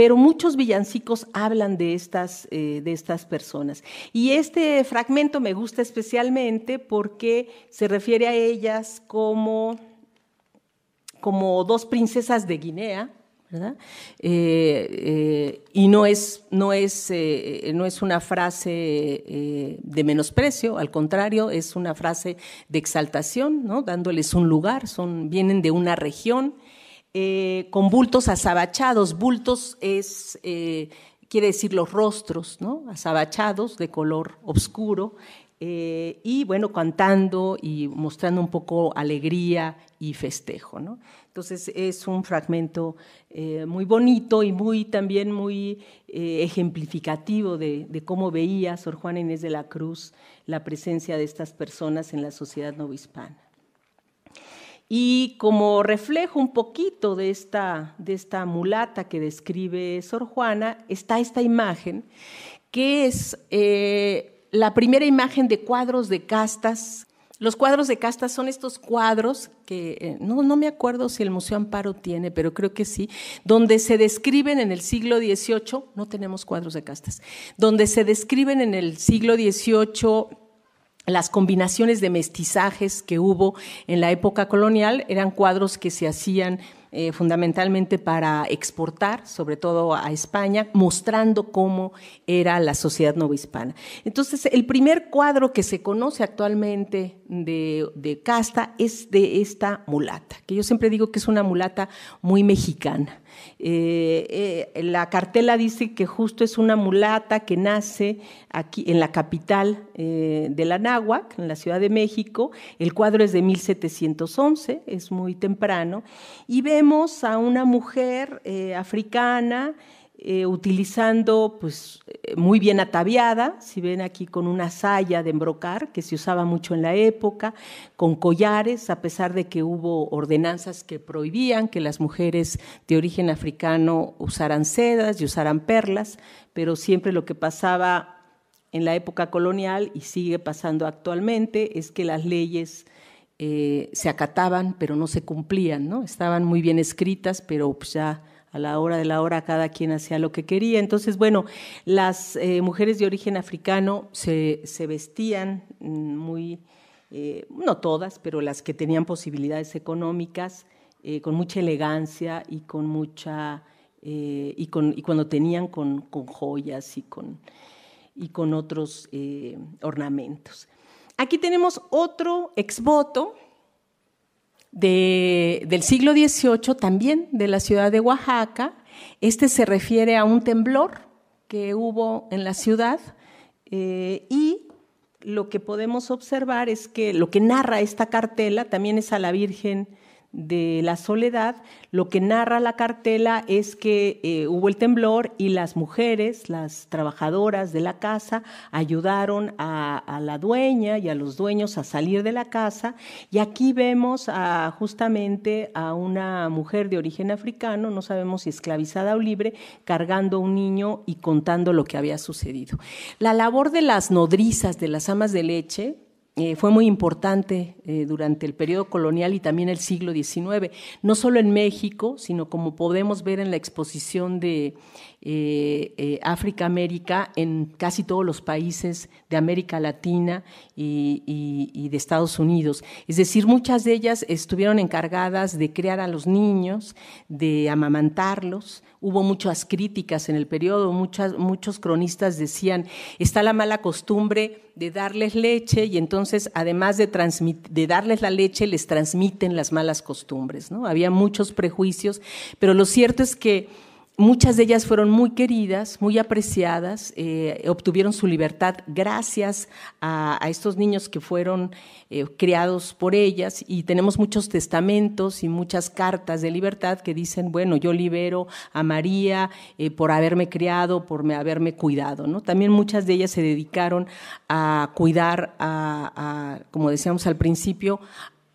pero muchos villancicos hablan de estas, eh, de estas personas. Y este fragmento me gusta especialmente porque se refiere a ellas como, como dos princesas de Guinea, ¿verdad? Eh, eh, y no es, no, es, no es una frase de menosprecio, al contrario, es una frase de exaltación, ¿no? dándoles un lugar, son, vienen de una región eh, con bultos azabachados. Bultos es, eh, quiere decir los rostros, ¿no? Azabachados de color oscuro. Eh, y bueno, cantando y mostrando un poco alegría y festejo. ¿no? Entonces es un fragmento muy bonito y muy también muy ejemplificativo de, cómo veía Sor Juana Inés de la Cruz la presencia de estas personas en la sociedad novohispana. Y como reflejo un poquito de esta, de esta mulata que describe Sor Juana, está esta imagen, que es eh, la primera imagen de cuadros de castas. Los cuadros de castas son estos cuadros que eh, no, no, me acuerdo si el Museo Amparo tiene, pero creo que sí, donde se describen en el siglo XVIII, no tenemos cuadros de castas, donde se describen en el siglo XVIII las combinaciones de mestizajes que hubo en la época colonial eran cuadros que se hacían eh, fundamentalmente para exportar, sobre todo a España, mostrando cómo era la sociedad novohispana. Entonces, el primer cuadro que se conoce actualmente de, de casta es de esta mulata, que yo siempre digo que es una mulata muy mexicana. Eh, eh, la cartela dice que justo es una mulata que nace aquí en la capital eh, de la Náhuac, en la Ciudad de México. El cuadro es de 1711, es muy temprano, y vemos a una mujer africana eh, utilizando pues eh, muy bien ataviada, si ven aquí con una saya de embrocar que se usaba mucho en la época, con collares, a pesar de que hubo ordenanzas que prohibían que las mujeres de origen africano usaran sedas y usaran perlas, pero siempre lo que pasaba en la época colonial y sigue pasando actualmente es que las leyes eh, se acataban pero no se cumplían, ¿no? Estaban muy bien escritas, pero pues ya a la hora de la hora cada quien hacía lo que quería. Entonces, bueno, las eh, mujeres de origen africano se, vestían mm, muy, eh, no todas, pero las que tenían posibilidades económicas, con mucha elegancia y con mucha, y, con, y cuando tenían con, con joyas y con, y con otros ornamentos. Aquí tenemos otro exvoto del siglo XVIII, también de la ciudad de Oaxaca. Este se refiere a un temblor que hubo en la ciudad eh, y lo que podemos observar es que lo que narra esta cartela también es a la Virgen de la soledad, lo que narra la cartela es que eh, hubo el temblor y las mujeres, las trabajadoras de la casa, ayudaron a, la dueña y a los dueños a salir de la casa. Y aquí vemos justamente a una mujer de origen africano, no sabemos si esclavizada o libre, cargando a un niño y contando lo que había sucedido. La labor de las nodrizas, de las amas de leche, eh, fue muy importante eh, durante el periodo colonial y también el siglo XIX, no solo en México, sino como podemos ver en la exposición de eh, África América, en casi todos los países de América Latina y, de Estados Unidos. Es decir, muchas de ellas estuvieron encargadas de crear a los niños, de amamantarlos. Hubo muchas críticas en el periodo, muchas, muchos cronistas decían, está la mala costumbre de darles leche y entonces además de, de darles la leche les transmiten las malas costumbres. ¿no? Había muchos prejuicios, pero lo cierto es que Muchas de ellas fueron muy queridas, muy apreciadas, eh, obtuvieron su libertad gracias a, estos niños que fueron eh, criados por ellas y tenemos muchos testamentos y muchas cartas de libertad que dicen, bueno, yo libero a María eh, por haberme criado, por haberme cuidado. ¿no? También muchas de ellas se dedicaron a cuidar, a como decíamos al principio,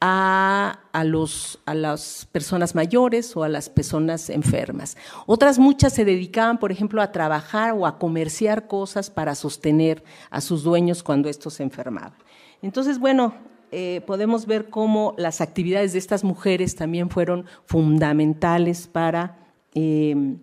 a, los, a las personas mayores o a las personas enfermas. Otras muchas se dedicaban, por ejemplo, a trabajar o a comerciar cosas para sostener a sus dueños cuando estos se enfermaban. Entonces, bueno, eh, podemos ver cómo las actividades de estas mujeres también fueron fundamentales para... Eh,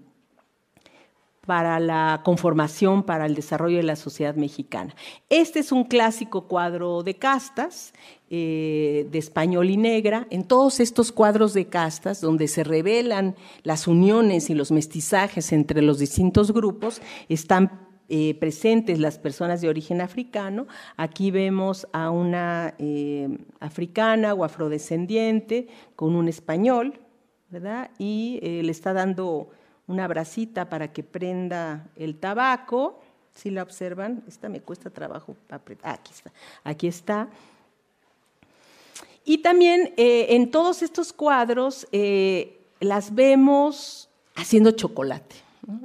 para la conformación, para el desarrollo de la sociedad mexicana. Este es un clásico cuadro de castas, eh, de español y negra. En todos estos cuadros de castas, donde se revelan las uniones y los mestizajes entre los distintos grupos, están eh, presentes las personas de origen africano. Aquí vemos a una eh, africana o afrodescendiente con un español, ¿verdad? Y le está dando una bracita para que prenda el tabaco. Si la observan, esta me cuesta trabajo. Ah, aquí está. Aquí está. Y también eh, en todos estos cuadros eh, las vemos haciendo chocolate.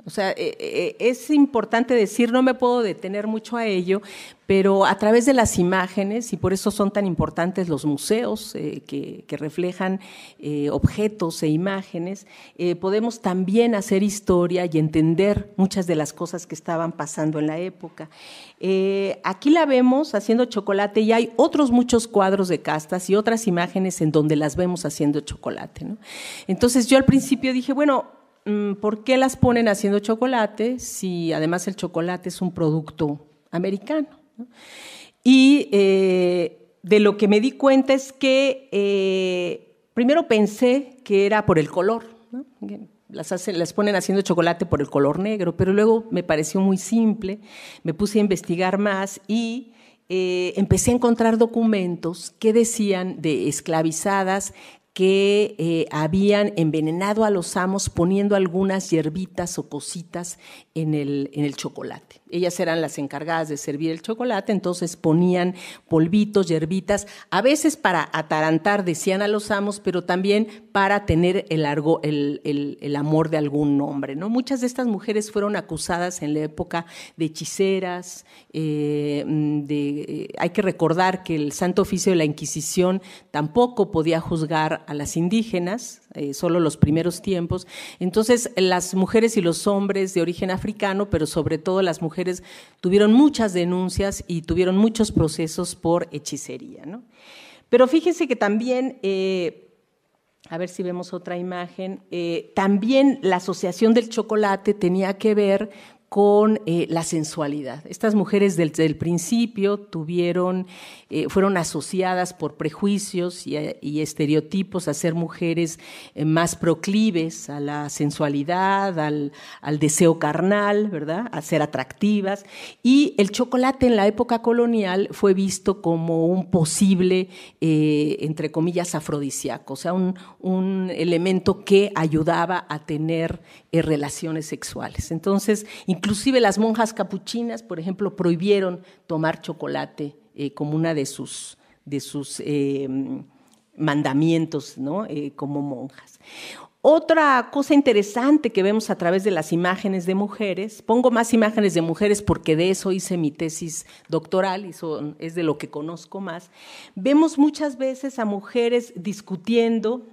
O sea, eh, es importante decir, no me puedo detener mucho a ello, pero a través de las imágenes, y por eso son tan importantes los museos eh, que, reflejan eh, objetos e imágenes, eh, podemos también hacer historia y entender muchas de las cosas que estaban pasando en la época. aquí la vemos haciendo chocolate y hay otros muchos cuadros de castas y otras imágenes en donde las vemos haciendo chocolate. Entonces yo al principio dije, bueno, ¿por qué las ponen haciendo chocolate si además el chocolate es un producto americano? Y eh, de lo que me di cuenta es que eh, primero pensé que era por el color. Las, las, ponen haciendo chocolate por el color negro, pero luego me pareció muy simple, me puse a investigar más y eh, empecé a encontrar documentos que decían de esclavizadas que eh, habían envenenado a los amos poniendo algunas hierbitas o cositas en el, en el chocolate. Ellas eran las encargadas de servir el chocolate, entonces ponían polvitos, hierbitas, a veces para atarantar, decían a los amos, pero también para tener el, el, amor de algún hombre. ¿no? Muchas de estas mujeres fueron acusadas en la época de hechiceras, eh, eh, hay que recordar que el Santo Oficio de la Inquisición tampoco podía juzgar a las indígenas, eh, solo los primeros tiempos. Entonces, las mujeres y los hombres de origen africano, pero sobre todo las mujeres, tuvieron muchas denuncias y tuvieron muchos procesos por hechicería. Pero fíjense que también... Eh, a ver si vemos otra imagen. Eh, también la asociación del chocolate tenía que ver con eh, la sensualidad. Estas mujeres desde el principio tuvieron, eh, fueron asociadas por prejuicios y, estereotipos a ser mujeres eh, más proclives a la sensualidad, al, deseo carnal, ¿verdad? A ser atractivas. Y el chocolate en la época colonial fue visto como un posible, entre comillas, afrodisíaco, o sea, un, un elemento que ayudaba a tener relaciones sexuales. Entonces, Inclusive las monjas capuchinas, por ejemplo, prohibieron tomar chocolate eh, como una de sus, de sus eh, mandamientos ¿no? Eh, como monjas. Otra cosa interesante que vemos a través de las imágenes de mujeres, pongo más imágenes de mujeres porque de eso hice mi tesis doctoral, y es de lo que conozco más, vemos muchas veces a mujeres discutiendo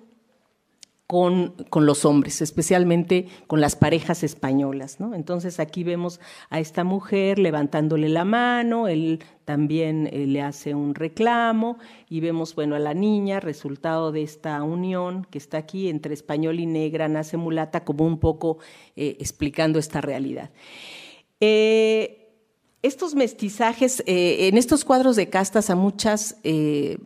con, los hombres, especialmente con las parejas españolas. ¿no? Entonces aquí vemos a esta mujer levantándole la mano, él también eh, le hace un reclamo y vemos bueno, a la niña, resultado de esta unión que está aquí entre español y negra, nace mulata, como un poco eh, explicando esta realidad. Eh, estos mestizajes, eh, en estos cuadros de castas, a muchas, eh,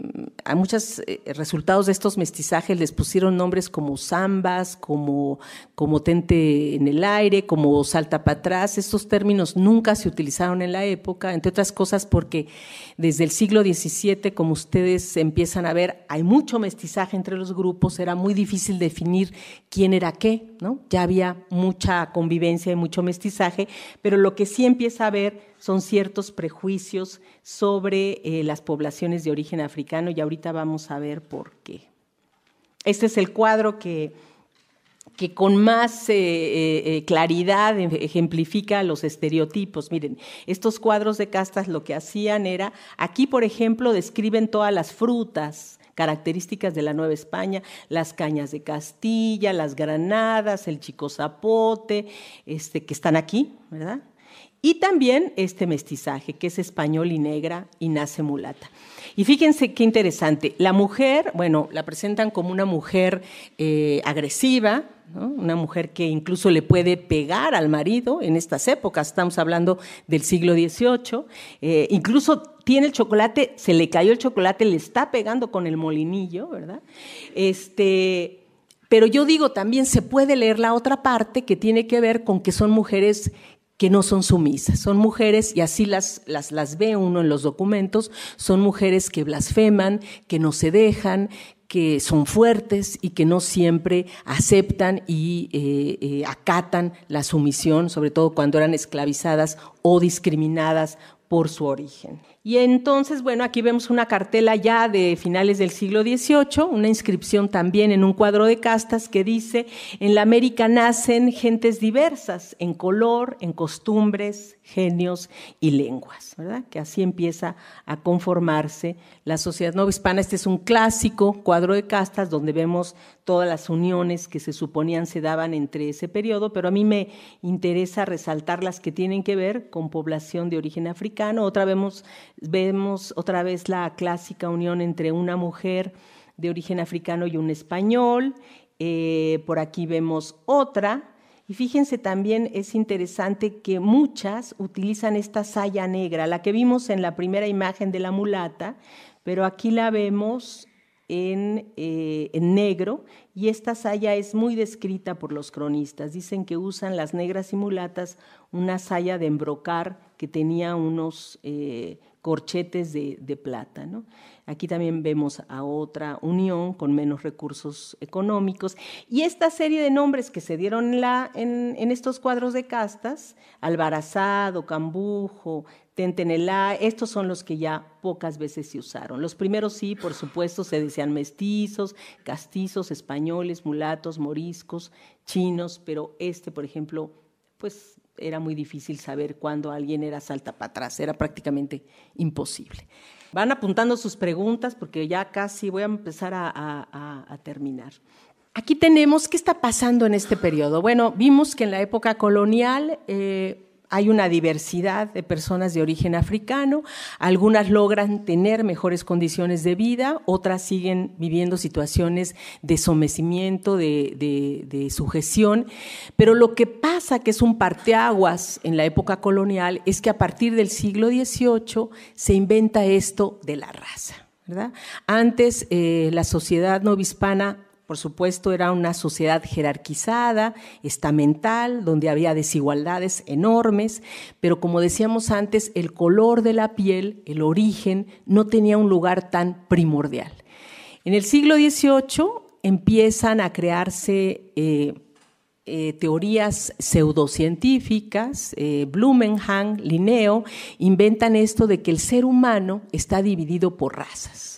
a muchos eh, resultados de estos mestizajes les pusieron nombres como zambas, como, como tente en el aire, como salta para atrás. Estos términos nunca se utilizaron en la época, entre otras cosas porque desde el siglo XVII, como ustedes empiezan a ver, hay mucho mestizaje entre los grupos, era muy difícil definir quién era qué, ¿no? Ya había mucha convivencia y mucho mestizaje, pero lo que sí empieza a ver son ciertos prejuicios sobre eh, las poblaciones de origen africano y ahorita vamos a ver por qué. Este es el cuadro que, que con más eh, eh, claridad ejemplifica los estereotipos. Miren, estos cuadros de castas lo que hacían era, aquí por ejemplo describen todas las frutas, características de la Nueva España, las cañas de Castilla, las granadas, el chico zapote, este, que están aquí, ¿verdad? Y también este mestizaje, que es español y negra y nace mulata. Y fíjense qué interesante, la mujer, bueno, la presentan como una mujer eh, agresiva, una mujer que incluso le puede pegar al marido en estas épocas, estamos hablando del siglo XVIII, eh, incluso tiene el chocolate, se le cayó el chocolate, le está pegando con el molinillo, ¿verdad? Este, pero yo digo, también se puede leer la otra parte que tiene que ver con que son mujeres que no son sumisas. Son mujeres, y así las, las, las ve uno en los documentos, son mujeres que blasfeman, que no se dejan, que son fuertes y que no siempre aceptan y eh, eh, acatan la sumisión, sobre todo cuando eran esclavizadas o discriminadas por su origen. Y entonces, bueno, aquí vemos una cartela ya de finales del siglo XVIII, una inscripción también en un cuadro de castas que dice, en la América nacen gentes diversas, en color, en costumbres, genios y lenguas, ¿verdad? Que así empieza a conformarse la sociedad no hispana. Este es un clásico cuadro de castas donde vemos todas las uniones que se suponían se daban entre ese periodo, pero a mí me interesa resaltar las que tienen que ver con población de origen africano. Otra vemos, vemos otra vez la clásica unión entre una mujer de origen africano y un español. Eh, por aquí vemos otra y fíjense también, es interesante que muchas utilizan esta saya negra, la que vimos en la primera imagen de la mulata, pero aquí la vemos en, eh, en, negro y esta saya es muy descrita por los cronistas. Dicen que usan las negras y mulatas una saya de embrocar que tenía unos eh, corchetes de, de plata. Aquí también vemos a otra unión con menos recursos económicos. Y esta serie de nombres que se dieron en, estos cuadros de castas, Albarazado, Cambujo, Tentenelá, estos son los que ya pocas veces se usaron. Los primeros sí, por supuesto, se decían mestizos, castizos, españoles, mulatos, moriscos, chinos, pero este, por ejemplo, pues era muy difícil saber cuándo alguien era salta para atrás, era prácticamente imposible. Van apuntando sus preguntas porque ya casi voy a empezar a, terminar. Aquí tenemos qué está pasando en este periodo. Bueno, vimos que en la época colonial eh, hay una diversidad de personas de origen africano, algunas logran tener mejores condiciones de vida, otras siguen viviendo situaciones de somecimiento, de, sujeción, pero lo que pasa, que es un parteaguas en la época colonial, es que a partir del siglo XVIII se inventa esto de la raza. Antes eh, la sociedad no hispana por supuesto, era una sociedad jerarquizada, estamental, donde había desigualdades enormes, pero como decíamos antes, el color de la piel, el origen, no tenía un lugar tan primordial. En el siglo XVIII empiezan a crearse eh, eh, teorías pseudocientíficas, eh, Linneo, inventan esto de que el ser humano está dividido por razas,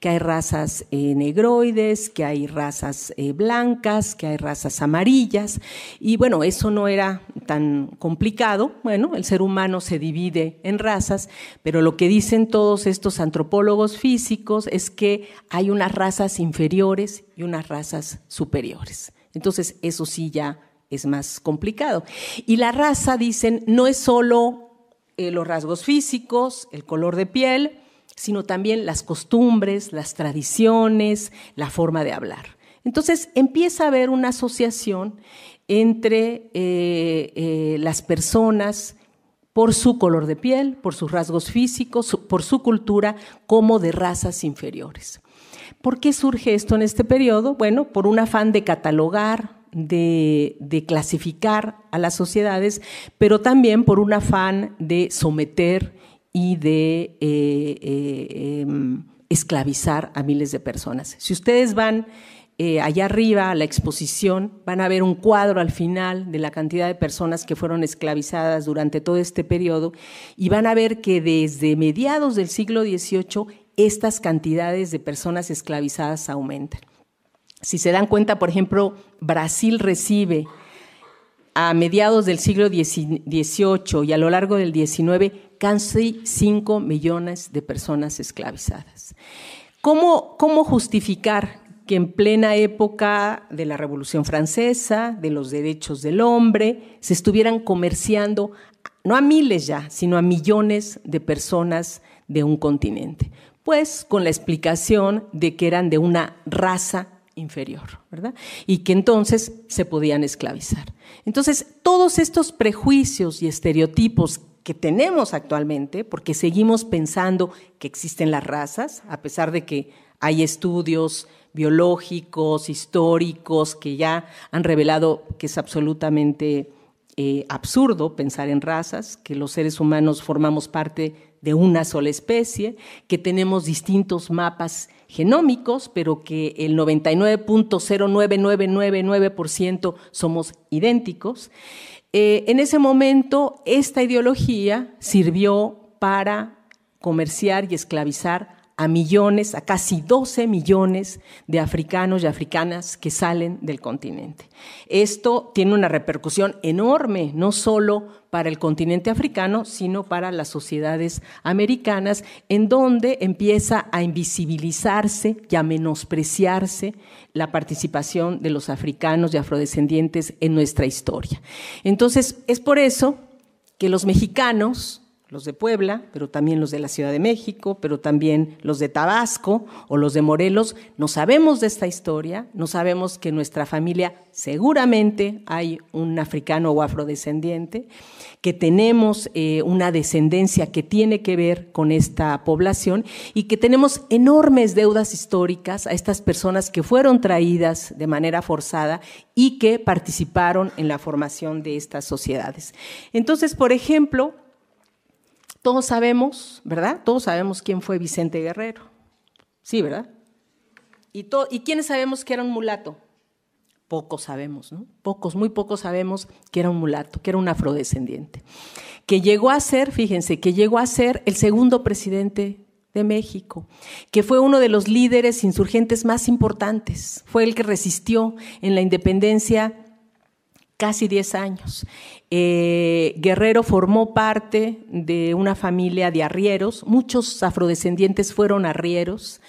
que hay razas eh, negroides, que hay razas blancas, que hay razas amarillas, y bueno, eso no era tan complicado, bueno, el ser humano se divide en razas, pero lo que dicen todos estos antropólogos físicos es que hay unas razas inferiores y unas razas superiores. Entonces, eso sí ya es más complicado. Y la raza, dicen, no es solo eh, los rasgos físicos, el color de piel, sino también las costumbres, las tradiciones, la forma de hablar. Entonces empieza a haber una asociación entre eh, eh, las personas por su color de piel, por sus rasgos físicos, por su cultura, como de razas inferiores. ¿Por qué surge esto en este periodo? Bueno, por un afán de catalogar, de, clasificar a las sociedades, pero también por un afán de someter y de eh, eh, em, esclavizar a miles de personas. Si ustedes van eh, allá arriba a la exposición, van a ver un cuadro al final de la cantidad de personas que fueron esclavizadas durante todo este periodo y van a ver que desde mediados del siglo XVIII estas cantidades de personas esclavizadas aumentan. Si se dan cuenta, por ejemplo, Brasil recibe a mediados del siglo XVIII y a lo largo del XIX casi 5 millones de personas esclavizadas. ¿Cómo, cómo justificar que en plena época de la Revolución Francesa, de los derechos del hombre, se estuvieran comerciando no a miles ya, sino a millones de personas de un continente. Pues con la explicación de que eran de una raza inferior, ¿verdad? Y que entonces se podían esclavizar. Entonces, todos estos prejuicios y estereotipos que tenemos actualmente, porque seguimos pensando que existen las razas, a pesar de que hay estudios biológicos, históricos, que ya han revelado que es absolutamente eh, absurdo pensar en razas, que los seres humanos formamos parte de una sola especie, que tenemos distintos mapas genómicos, pero que el 99.09999% somos idénticos. Eh, en ese momento, esta ideología sirvió para comerciar y esclavizar a millones, a casi 12 millones de africanos y africanas que salen del continente. Esto tiene una repercusión enorme, no solo para el continente africano, sino para las sociedades americanas, en donde empieza a invisibilizarse y a menospreciarse la participación de los africanos y afrodescendientes en nuestra historia. Entonces, es por eso que los mexicanos, los de Puebla, pero también los de la Ciudad de México, pero también los de Tabasco o los de Morelos, no sabemos de esta historia, no sabemos que en nuestra familia seguramente hay un africano o afrodescendiente, que tenemos eh, una descendencia que tiene que ver con esta población y que tenemos enormes deudas históricas a estas personas que fueron traídas de manera forzada y que participaron en la formación de estas sociedades. Entonces, por ejemplo, todos sabemos, ¿verdad? Todos sabemos quién fue Vicente Guerrero. Sí, ¿verdad? ¿Y, ¿Y quiénes sabemos que era un mulato? Pocos sabemos, ¿no? Pocos, muy pocos sabemos que era un mulato, que era un afrodescendiente. Que llegó a ser, fíjense, que llegó a ser el segundo presidente de México, que fue uno de los líderes insurgentes más importantes. Fue el que resistió en la independencia casi 10 años. Eh, Guerrero formó parte de una familia de arrieros, muchos afrodescendientes fueron arrieros,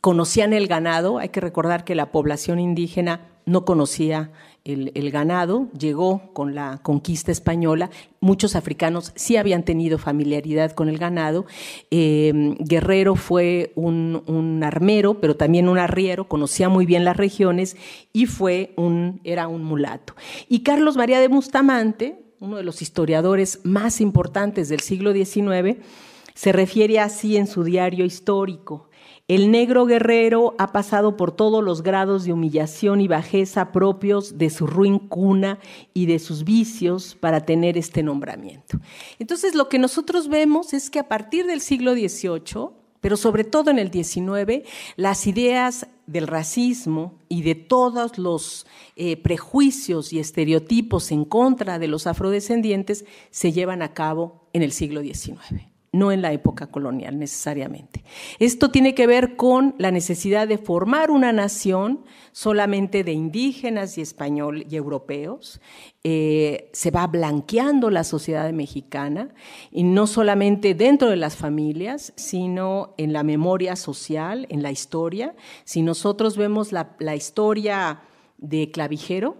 conocían el ganado, hay que recordar que la población indígena no conocía el, ganado, llegó con la conquista española, muchos africanos sí habían tenido familiaridad con el ganado, em, Guerrero fue un, armero, pero también un arriero, conocía muy bien las regiones y fue un, era un mulato. Y Carlos María de Bustamante, uno de los historiadores más importantes del siglo XIX, se refiere así en su diario histórico. El negro guerrero ha pasado por todos los grados de humillación y bajeza propios de su ruin cuna y de sus vicios para tener este nombramiento. Entonces, lo que nosotros vemos es que a partir del siglo XVIII, pero sobre todo en el XIX, las ideas del racismo y de todos los eh, prejuicios y estereotipos en contra de los afrodescendientes se llevan a cabo en el siglo XIX no en la época colonial necesariamente. Esto tiene que ver con la necesidad de formar una nación solamente de indígenas y español y europeos. Eh, se va blanqueando la sociedad mexicana y no solamente dentro de las familias, sino en la memoria social, en la historia. Si nosotros vemos la, la historia de Clavijero,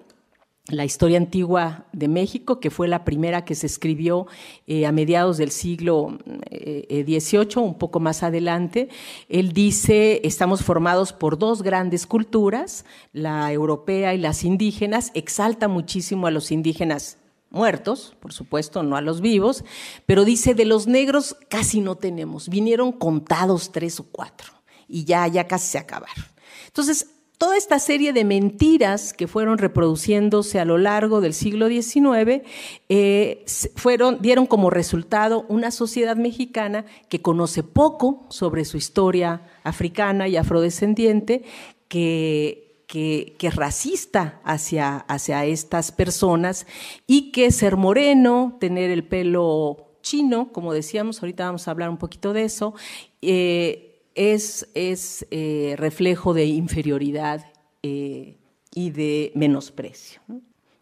la historia antigua de México, que fue la primera que se escribió eh, a mediados del siglo XVIII, eh, eh, un poco más adelante. Él dice, estamos formados por dos grandes culturas, la europea y las indígenas, exalta muchísimo a los indígenas muertos, por supuesto, no a los vivos, pero dice de los negros casi no tenemos, vinieron contados tres o cuatro y ya, ya casi se acabaron. Entonces, toda esta serie de mentiras que fueron reproduciéndose a lo largo del siglo XIX eh, fueron, dieron como resultado una sociedad mexicana que conoce poco sobre su historia africana y afrodescendiente, que que, racista hacia, hacia estas personas y que ser moreno, tener el pelo chino, como decíamos, ahorita vamos a hablar un poquito de eso, eh, es, eh, reflejo de inferioridad eh, y de menosprecio.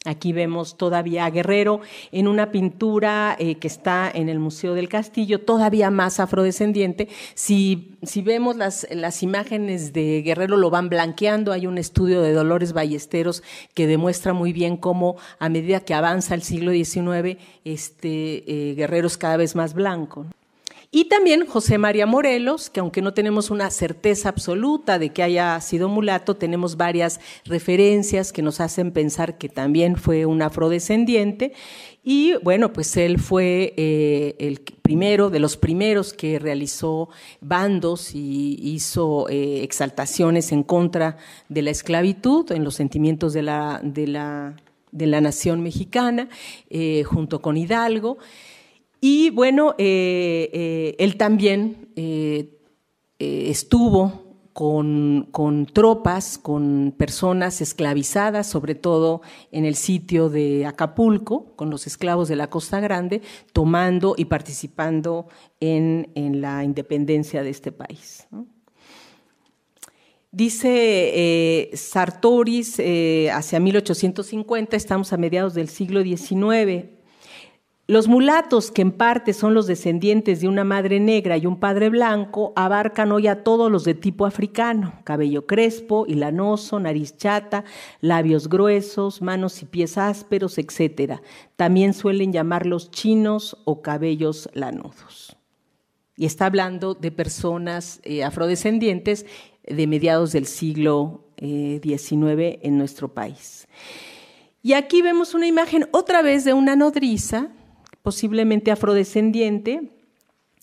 Aquí vemos todavía a Guerrero en una pintura eh, que está en el Museo del Castillo, todavía más afrodescendiente. Si, vemos las, imágenes de Guerrero, lo van blanqueando. Hay un estudio de Dolores Ballesteros que demuestra muy bien cómo a medida que avanza el siglo XIX, este, Guerrero es cada vez más blanco. Y también José María Morelos, que aunque no tenemos una certeza absoluta de que haya sido mulato, tenemos varias referencias que nos hacen pensar que también fue un afrodescendiente. Y bueno, pues él fue eh, el primero, de los primeros que realizó bandos y hizo eh, exaltaciones en contra de la esclavitud, en los sentimientos de la, de la, de la nación mexicana, eh, junto con Hidalgo. Y bueno, eh, eh, él también eh, estuvo con, tropas, con personas esclavizadas, sobre todo en el sitio de Acapulco, con los esclavos de la Costa Grande, tomando y participando en, la independencia de este país. Dice Sartoris, hacia 1850, estamos a mediados del siglo XIX, los mulatos, que en parte son los descendientes de una madre negra y un padre blanco, abarcan hoy a todos los de tipo africano, cabello crespo y lanoso, nariz chata, labios gruesos, manos y pies ásperos, etc. También suelen llamarlos chinos o cabellos lanudos. Y está hablando de personas eh, afrodescendientes de mediados del siglo XIX eh, en nuestro país. Y aquí vemos una imagen otra vez de una nodriza posiblemente afrodescendiente,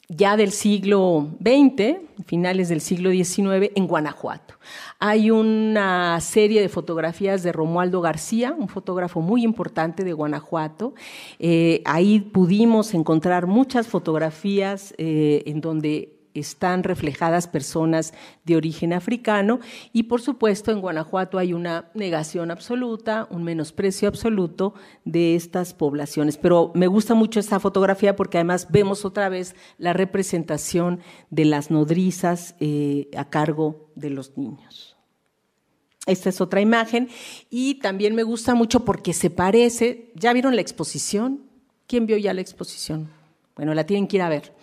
ya del siglo XX, finales del siglo XIX, en Guanajuato. Hay una serie de fotografías de Romualdo García, un fotógrafo muy importante de Guanajuato. Eh, ahí pudimos encontrar muchas fotografías eh, en donde están reflejadas personas de origen africano y por supuesto en Guanajuato hay una negación absoluta, un menosprecio absoluto de estas poblaciones. Pero me gusta mucho esta fotografía porque además vemos otra vez la representación de las nodrizas eh, a cargo de los niños. Esta es otra imagen y también me gusta mucho porque se parece, ¿ya vieron la exposición? ¿Quién vio ya la exposición? Bueno, la tienen que ir a ver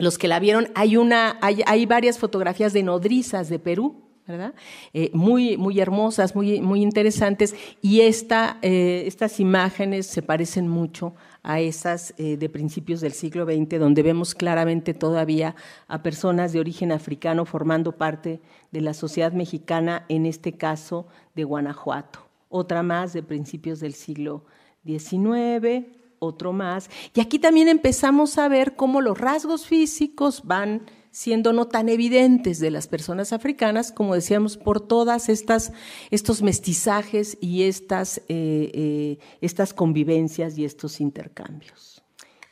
los que la vieron, hay, una, hay, varias fotografías de nodrizas de Perú, ¿verdad? Eh, muy, muy hermosas, muy, muy interesantes, y esta, eh, estas imágenes se parecen mucho a esas eh, de principios del siglo XX, donde vemos claramente todavía a personas de origen africano formando parte de la sociedad mexicana, en este caso de Guanajuato. Otra más de principios del siglo XIX, otro más. Y aquí también empezamos a ver cómo los rasgos físicos van siendo no tan evidentes de las personas africanas, como decíamos, por todas estas estos mestizajes y estas, eh, eh, estas convivencias y estos intercambios.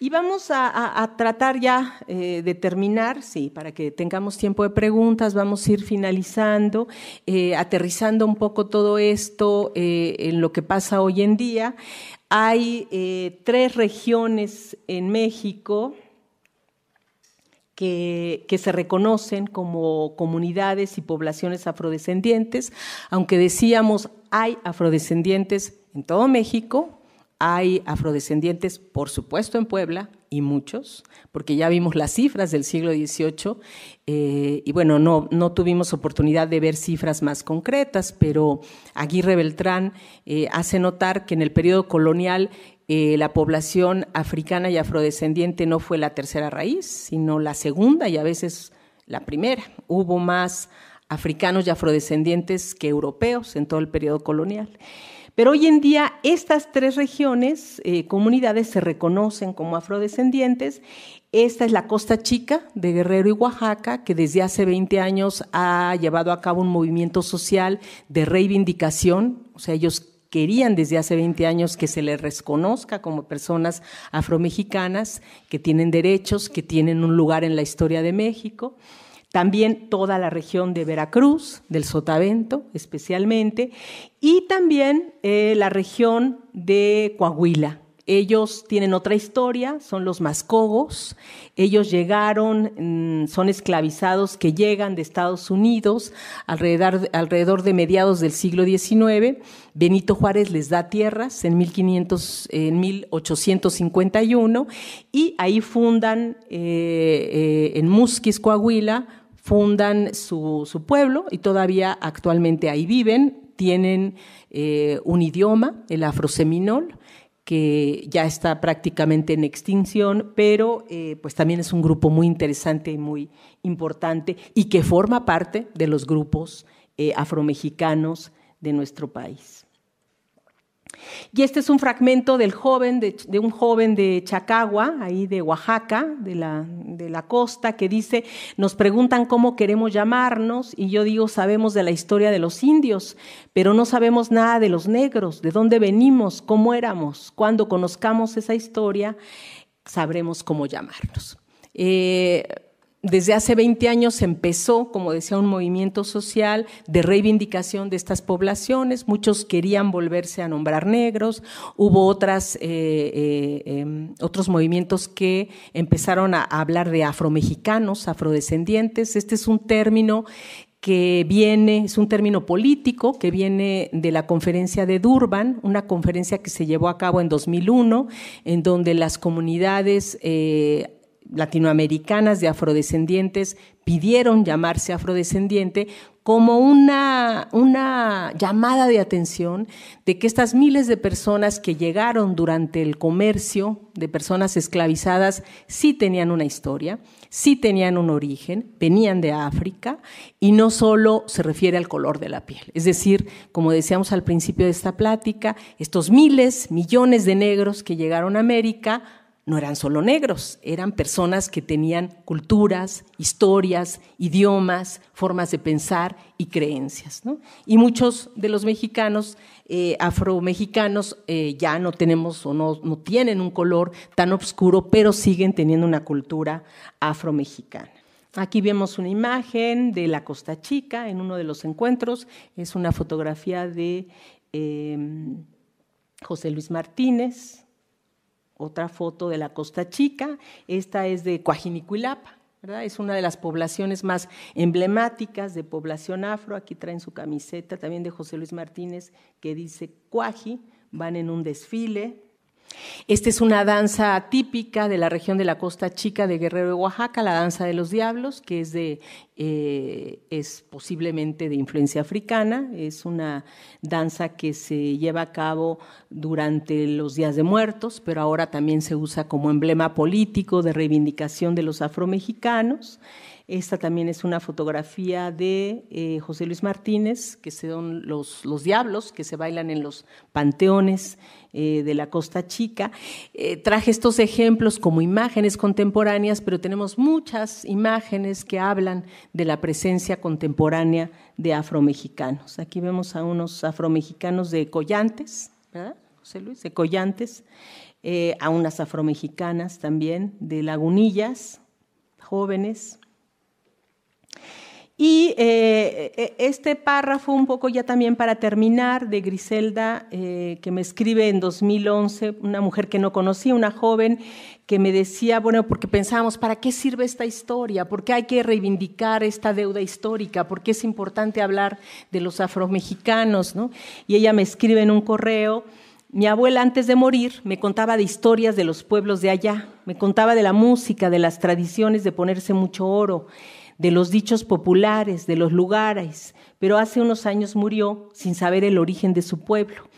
Y vamos a, tratar ya eh, de terminar, sí, para que tengamos tiempo de preguntas, vamos a ir finalizando, aterrizando un poco todo esto en lo que pasa hoy en día. Hay eh, tres regiones en México que, se reconocen como comunidades y poblaciones afrodescendientes, aunque decíamos hay afrodescendientes en todo México, hay afrodescendientes, por supuesto, en Puebla, y muchos, porque ya vimos las cifras del siglo XVIII, eh, y bueno, no, no tuvimos oportunidad de ver cifras más concretas, pero Aguirre Beltrán eh, hace notar que en el periodo colonial eh, la población africana y afrodescendiente no fue la tercera raíz, sino la segunda y a veces la primera. Hubo más africanos y afrodescendientes que europeos en todo el periodo colonial. Pero hoy en día estas tres regiones, eh, comunidades, se reconocen como afrodescendientes. Esta es la Costa Chica de Guerrero y Oaxaca, que desde hace 20 años ha llevado a cabo un movimiento social de reivindicación, o sea, ellos querían desde hace 20 años que se les reconozca como personas afromexicanas, que tienen derechos, que tienen un lugar en la historia de México. También toda la región de Veracruz, del Sotavento especialmente, y también eh, la región de Coahuila, ellos tienen otra historia, son los mascogos. Ellos llegaron, mm, son esclavizados que llegan de Estados Unidos alrededor, alrededor de mediados del siglo XIX. Benito Juárez les da tierras en, 1500, en 1851 y ahí fundan eh, eh, en Musquis, Coahuila, fundan su, pueblo y todavía actualmente ahí viven. Tienen eh, un idioma, el afroseminol, que ya está prácticamente en extinción, pero eh, pues también es un grupo muy interesante y muy importante y que forma parte de los grupos eh, afromexicanos de nuestro país. Y este es un fragmento del joven, de, un joven de Chacagua, ahí de Oaxaca, de la, de la, costa, que dice, nos preguntan cómo queremos llamarnos, y yo digo, sabemos de la historia de los indios, pero no sabemos nada de los negros, de dónde venimos, cómo éramos. Cuando conozcamos esa historia, sabremos cómo llamarnos. Eh, desde hace 20 años empezó, como decía, un movimiento social de reivindicación de estas poblaciones. Muchos querían volverse a nombrar negros. Hubo otras, eh, eh, em, otros movimientos que empezaron a hablar de afromexicanos, afrodescendientes. Este es un término que viene, es un término político que viene de la conferencia de Durban, una conferencia que se llevó a cabo en 2001, en donde las comunidades eh, latinoamericanas de afrodescendientes pidieron llamarse afrodescendiente como una, una llamada de atención de que estas miles de personas que llegaron durante el comercio de personas esclavizadas sí tenían una historia, sí tenían un origen, venían de África y no solo se refiere al color de la piel. Es decir, como decíamos al principio de esta plática, estos miles, millones de negros que llegaron a América no eran solo negros, eran personas que tenían culturas, historias, idiomas, formas de pensar y creencias. Y muchos de los mexicanos, eh, afromexicanos, eh, ya no tenemos o no, no tienen un color tan oscuro, pero siguen teniendo una cultura afromexicana. Aquí vemos una imagen de la Costa Chica en uno de los encuentros. Es una fotografía de eh, José Luis Martínez, otra foto de la Costa Chica, esta es de Coajinicuilapa, ¿verdad? Es una de las poblaciones más emblemáticas de población afro. Aquí traen su camiseta también de José Luis Martínez que dice Cuaji, van en un desfile, esta es una danza típica de la región de la Costa Chica de Guerrero de Oaxaca, la danza de los diablos, que es, de, eh, es posiblemente de influencia africana. Es una danza que se lleva a cabo durante los días de muertos, pero ahora también se usa como emblema político de reivindicación de los afromexicanos. Esta también es una fotografía de eh, José Luis Martínez, que son los, los diablos que se bailan en los panteones eh, de la Costa Chica. Eh, traje estos ejemplos como imágenes contemporáneas, pero tenemos muchas imágenes que hablan de la presencia contemporánea de afromexicanos. Aquí vemos a unos afromexicanos de Collantes, ¿verdad, José Luis? De Collantes, a unas afromexicanas también de Lagunillas, jóvenes, y eh, e, este párrafo, un poco ya también para terminar, de Griselda, eh, que me escribe en 2011, una mujer que no conocía, una joven que me decía, bueno, porque pensábamos, ¿para qué sirve esta historia? ¿Por qué hay que reivindicar esta deuda histórica? ¿Por qué es importante hablar de los afromexicanos? ¿no? Y ella me escribe en un correo, mi abuela antes de morir me contaba de historias de los pueblos de allá, me contaba de la música, de las tradiciones de ponerse mucho oro de los dichos populares, de los lugares, pero hace unos años murió sin saber el origen de su pueblo.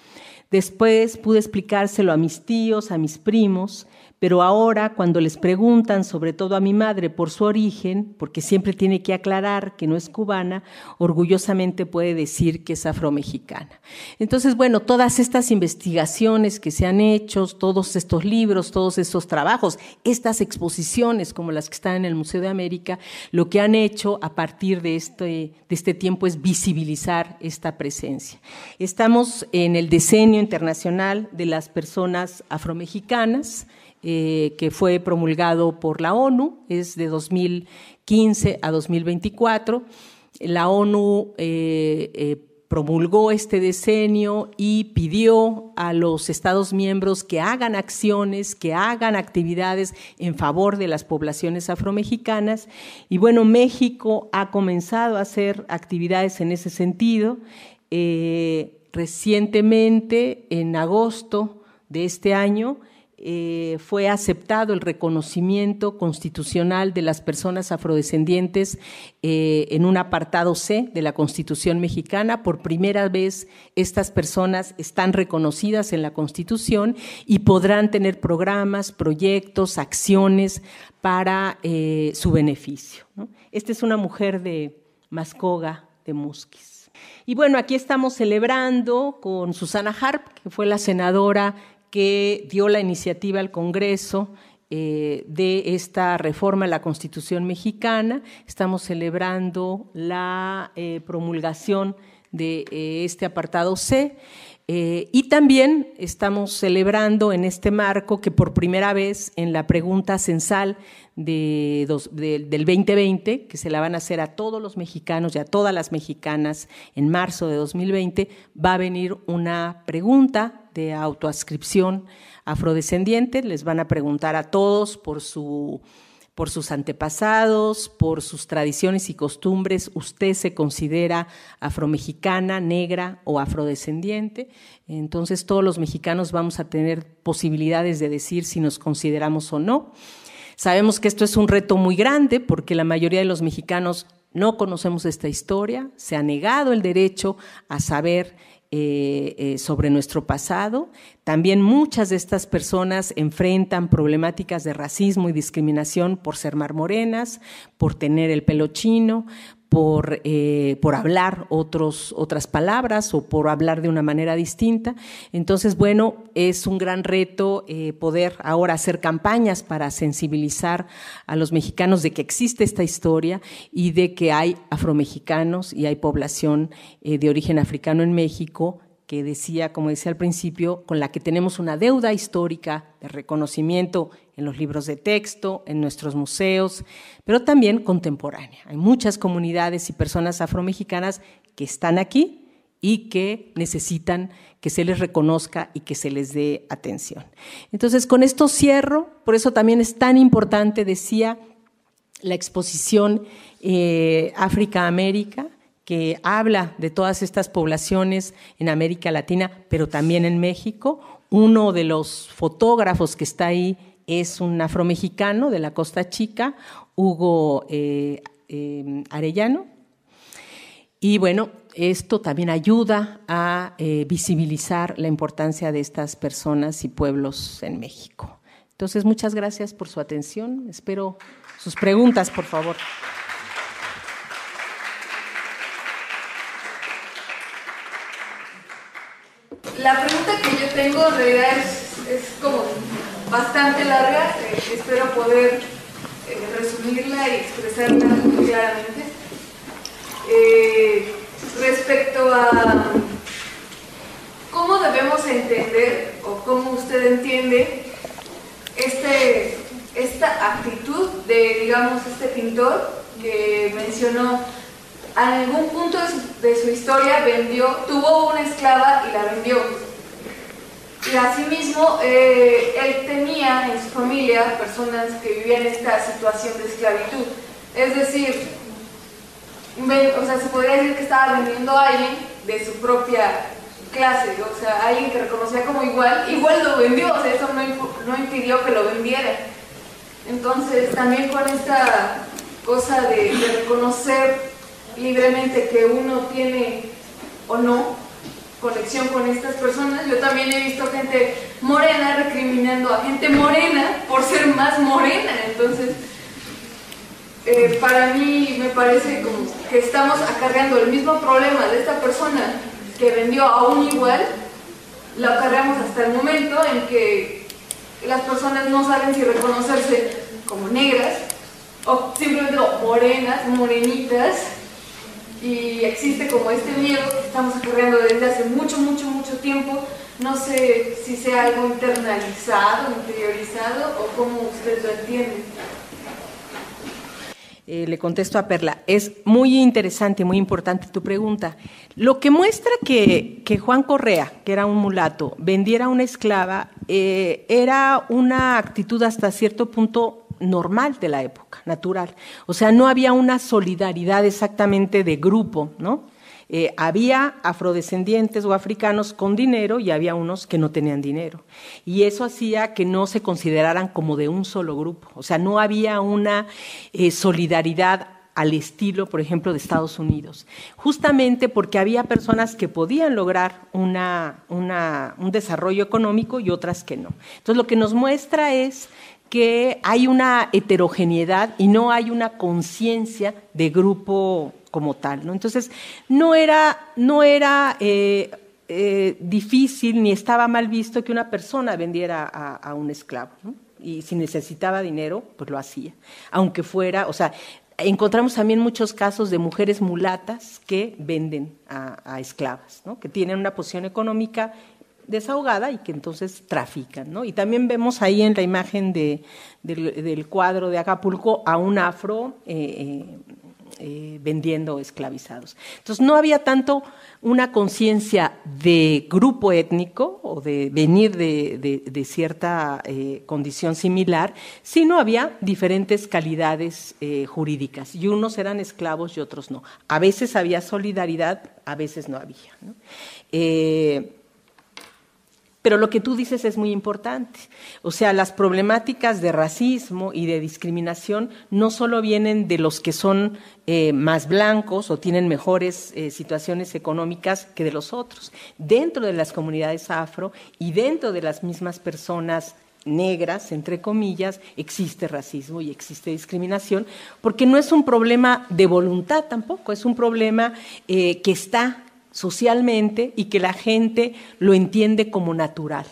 Después pude explicárselo a mis tíos, a mis primos, pero ahora cuando les preguntan, sobre todo a mi madre, por su origen, porque siempre tiene que aclarar que no es cubana, orgullosamente puede decir que es afromexicana. Entonces, bueno, todas estas investigaciones que se han hecho, todos estos libros, todos estos trabajos, estas exposiciones como las que están en el Museo de América, lo que han hecho a partir de este, este tiempo es visibilizar esta presencia. Estamos en el Decenio Internacional de las Personas Afromexicanas, eh, que fue promulgado por la ONU, es de 2015 a 2024. La ONU eh, eh, promulgó este decenio y pidió a los Estados miembros que hagan acciones, que hagan actividades en favor de las poblaciones afromexicanas. Y bueno, México ha comenzado a hacer actividades en ese sentido. recientemente, en agosto de este año, eh, fue aceptado el reconocimiento constitucional de las personas afrodescendientes eh, en un apartado C de la Constitución mexicana. Por primera vez estas personas están reconocidas en la Constitución y podrán tener programas, proyectos, acciones para eh, su beneficio. Esta es una mujer de Mascoga, de Musquis. Y bueno, aquí estamos celebrando con Susana Harp, que fue la senadora que dio la iniciativa al Congreso eh, de esta reforma a la Constitución mexicana. Estamos celebrando la eh, promulgación de eh, este apartado C. y también estamos celebrando en este marco que por primera vez en la pregunta censal del 2020, que se la van a hacer a todos los mexicanos y a todas las mexicanas en marzo de 2020, va a venir una pregunta de autoascripción afrodescendiente. Les van a preguntar a todos por, su, por sus antepasados, por sus tradiciones y costumbres. ¿Usted se considera afromexicana, negra o afrodescendiente? Entonces todos los mexicanos vamos a tener posibilidades de decir si nos consideramos o no. Sabemos que esto es un reto muy grande porque la mayoría de los mexicanos no conocemos esta historia, se ha negado el derecho a saber eh, eh, sobre nuestro pasado. También muchas de estas personas enfrentan problemáticas de racismo y discriminación por ser marmorenas, por tener el pelo chino, por, eh, por hablar otros, otras palabras o por hablar de una manera distinta. Entonces, bueno, es un gran reto eh, poder ahora hacer campañas para sensibilizar a los mexicanos de que existe esta historia y de que hay afromexicanos y hay población eh, de origen africano en México que decía, como decía al principio, con la que tenemos una deuda histórica de reconocimiento en los libros de texto, en nuestros museos, pero también contemporánea. Hay muchas comunidades y personas afromexicanas que están aquí y que necesitan que se les reconozca y que se les dé atención. Entonces, con esto cierro, por eso también es tan importante, decía, la exposición eh, África-América, que habla de todas estas poblaciones en América Latina, pero también en México. Uno de los fotógrafos que está ahí es un afromexicano de la Costa Chica, Hugo eh, eh, Arellano. Y bueno, esto también ayuda a eh, visibilizar la importancia de estas personas y pueblos en México. Entonces, muchas gracias por su atención. Espero sus preguntas, por favor. La pregunta que yo tengo en realidad es, como bastante larga, eh, espero poder eh, resumirla y expresarla claramente. Eh, respecto a cómo debemos entender o cómo usted entiende este, esta actitud de, digamos, este pintor que mencionó en algún punto de su, historia vendió, tuvo una esclava y la vendió. Y asimismo, eh, él tenía en su familia personas que vivían esta situación de esclavitud. Es decir, o sea, se podría decir que estaba vendiendo a alguien de su propia clase, o sea, alguien que reconocía como igual, igual lo vendió, o sea, eso no, no impidió que lo vendiera. Entonces, también con esta cosa de, de reconocer libremente que uno tiene o no conexión con estas personas. Yo también he visto gente morena recriminando a gente morena por ser más morena. Entonces, eh, para mí me parece como que estamos acarreando el mismo problema de esta persona que vendió a un igual, lo acarreamos hasta el momento en que las personas no saben si reconocerse como negras o simplemente morenas, morenitas, y existe como este miedo que estamos acarreando desde hace mucho, mucho, mucho tiempo. No sé si sea algo internalizado, interiorizado o cómo usted lo entiende. Eh, le contesto a Perla. Es muy interesante, muy importante tu pregunta. Lo que muestra que, Juan Correa, que era un mulato, vendiera una esclava, eh, era una actitud hasta cierto punto normal de la época, natural. O sea, no había una solidaridad exactamente de grupo, ¿no? Eh, había afrodescendientes o africanos con dinero y había unos que no tenían dinero. Y eso hacía que no se consideraran como de un solo grupo. O sea, no había una eh, solidaridad al estilo, por ejemplo, de Estados Unidos, justamente porque había personas que podían lograr un desarrollo económico y otras que no. Entonces, lo que nos muestra es que hay una heterogeneidad y no hay una conciencia de grupo como tal. ¿no? Entonces, no era, no era eh, eh, difícil ni estaba mal visto que una persona vendiera a, un esclavo. Y si necesitaba dinero, pues lo hacía. Aunque fuera, o sea, encontramos también muchos casos de mujeres mulatas que venden a, esclavas, ¿no? que tienen una posición económica desahogada y que entonces trafican. ¿no? Y también vemos ahí en la imagen de, del, cuadro de Acapulco a un afro eh, eh, eh, vendiendo esclavizados. Entonces no había tanto una conciencia de grupo étnico o de venir de, cierta condición similar, sino había diferentes calidades jurídicas y unos eran esclavos y otros no. A veces había solidaridad, a veces no había. Pero lo que tú dices es muy importante. O sea, las problemáticas de racismo y de discriminación no solo vienen de los que son eh, más blancos o tienen mejores eh, situaciones económicas que de los otros. Dentro de las comunidades afro y dentro de las mismas personas negras, entre comillas, existe racismo y existe discriminación, porque no es un problema de voluntad tampoco, es un problema eh, que está socialmente y que la gente lo entiende como natural.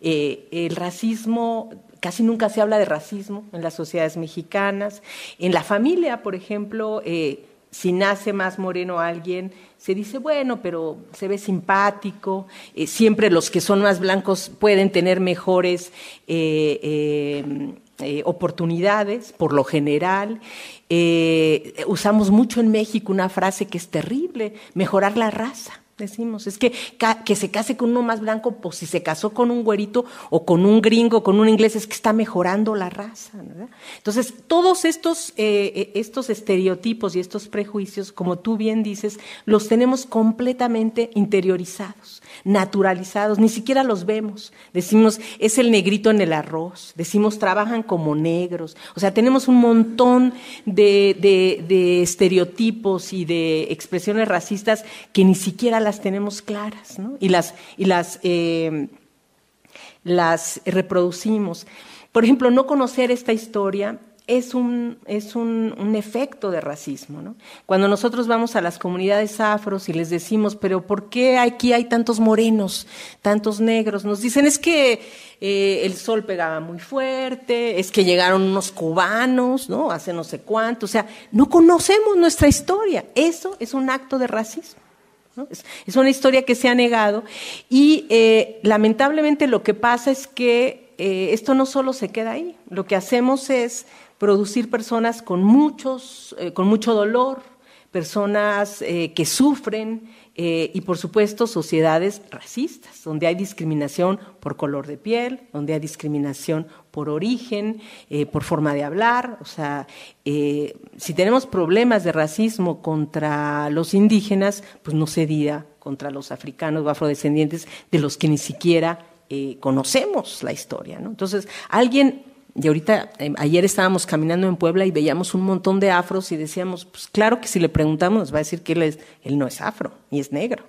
Eh, el racismo, casi nunca se habla de racismo en las sociedades mexicanas. En la familia, por ejemplo, eh, si nace más moreno alguien, se dice, bueno, pero se ve simpático, eh, siempre los que son más blancos pueden tener mejores oportunidades, por lo general. Eh, usamos mucho en México una frase que es terrible, mejorar la raza. Decimos, es que que se case con uno más blanco, pues si se casó con un güerito o con un gringo, con un inglés, es que está mejorando la raza. Entonces, todos estos, eh, eh, estos estereotipos y estos prejuicios, como tú bien dices, los tenemos completamente interiorizados, naturalizados, ni siquiera los vemos. Decimos, es el negrito en el arroz, decimos, trabajan como negros. O sea, tenemos un montón de, de estereotipos y de expresiones racistas que ni siquiera las tenemos claras ¿no? y las, y las, eh, las reproducimos. Por ejemplo, no conocer esta historia es un, es un, un efecto de racismo. ¿no? Cuando nosotros vamos a las comunidades afros y les decimos, pero ¿por qué aquí hay tantos morenos, tantos negros? Nos dicen, es que eh, el sol pegaba muy fuerte, es que llegaron unos cubanos, ¿no? Hace no sé cuánto. O sea, no conocemos nuestra historia. Eso es un acto de racismo. Es, una historia que se ha negado y eh, lamentablemente lo que pasa es que eh, esto no solo se queda ahí, lo que hacemos es producir personas con, muchos, eh, con mucho dolor, personas que sufren, eh, y por supuesto sociedades racistas, donde hay discriminación por color de piel, donde hay discriminación por origen, eh, por forma de hablar. O sea, eh, si tenemos problemas de racismo contra los indígenas, pues no se diga contra los africanos o afrodescendientes de los que ni siquiera conocemos la historia. Entonces, alguien y ahorita, em, ayer estábamos caminando en Puebla y veíamos un montón de afros y decíamos, pues claro que si le preguntamos nos va a decir que él, es, él no es afro, ni es negro.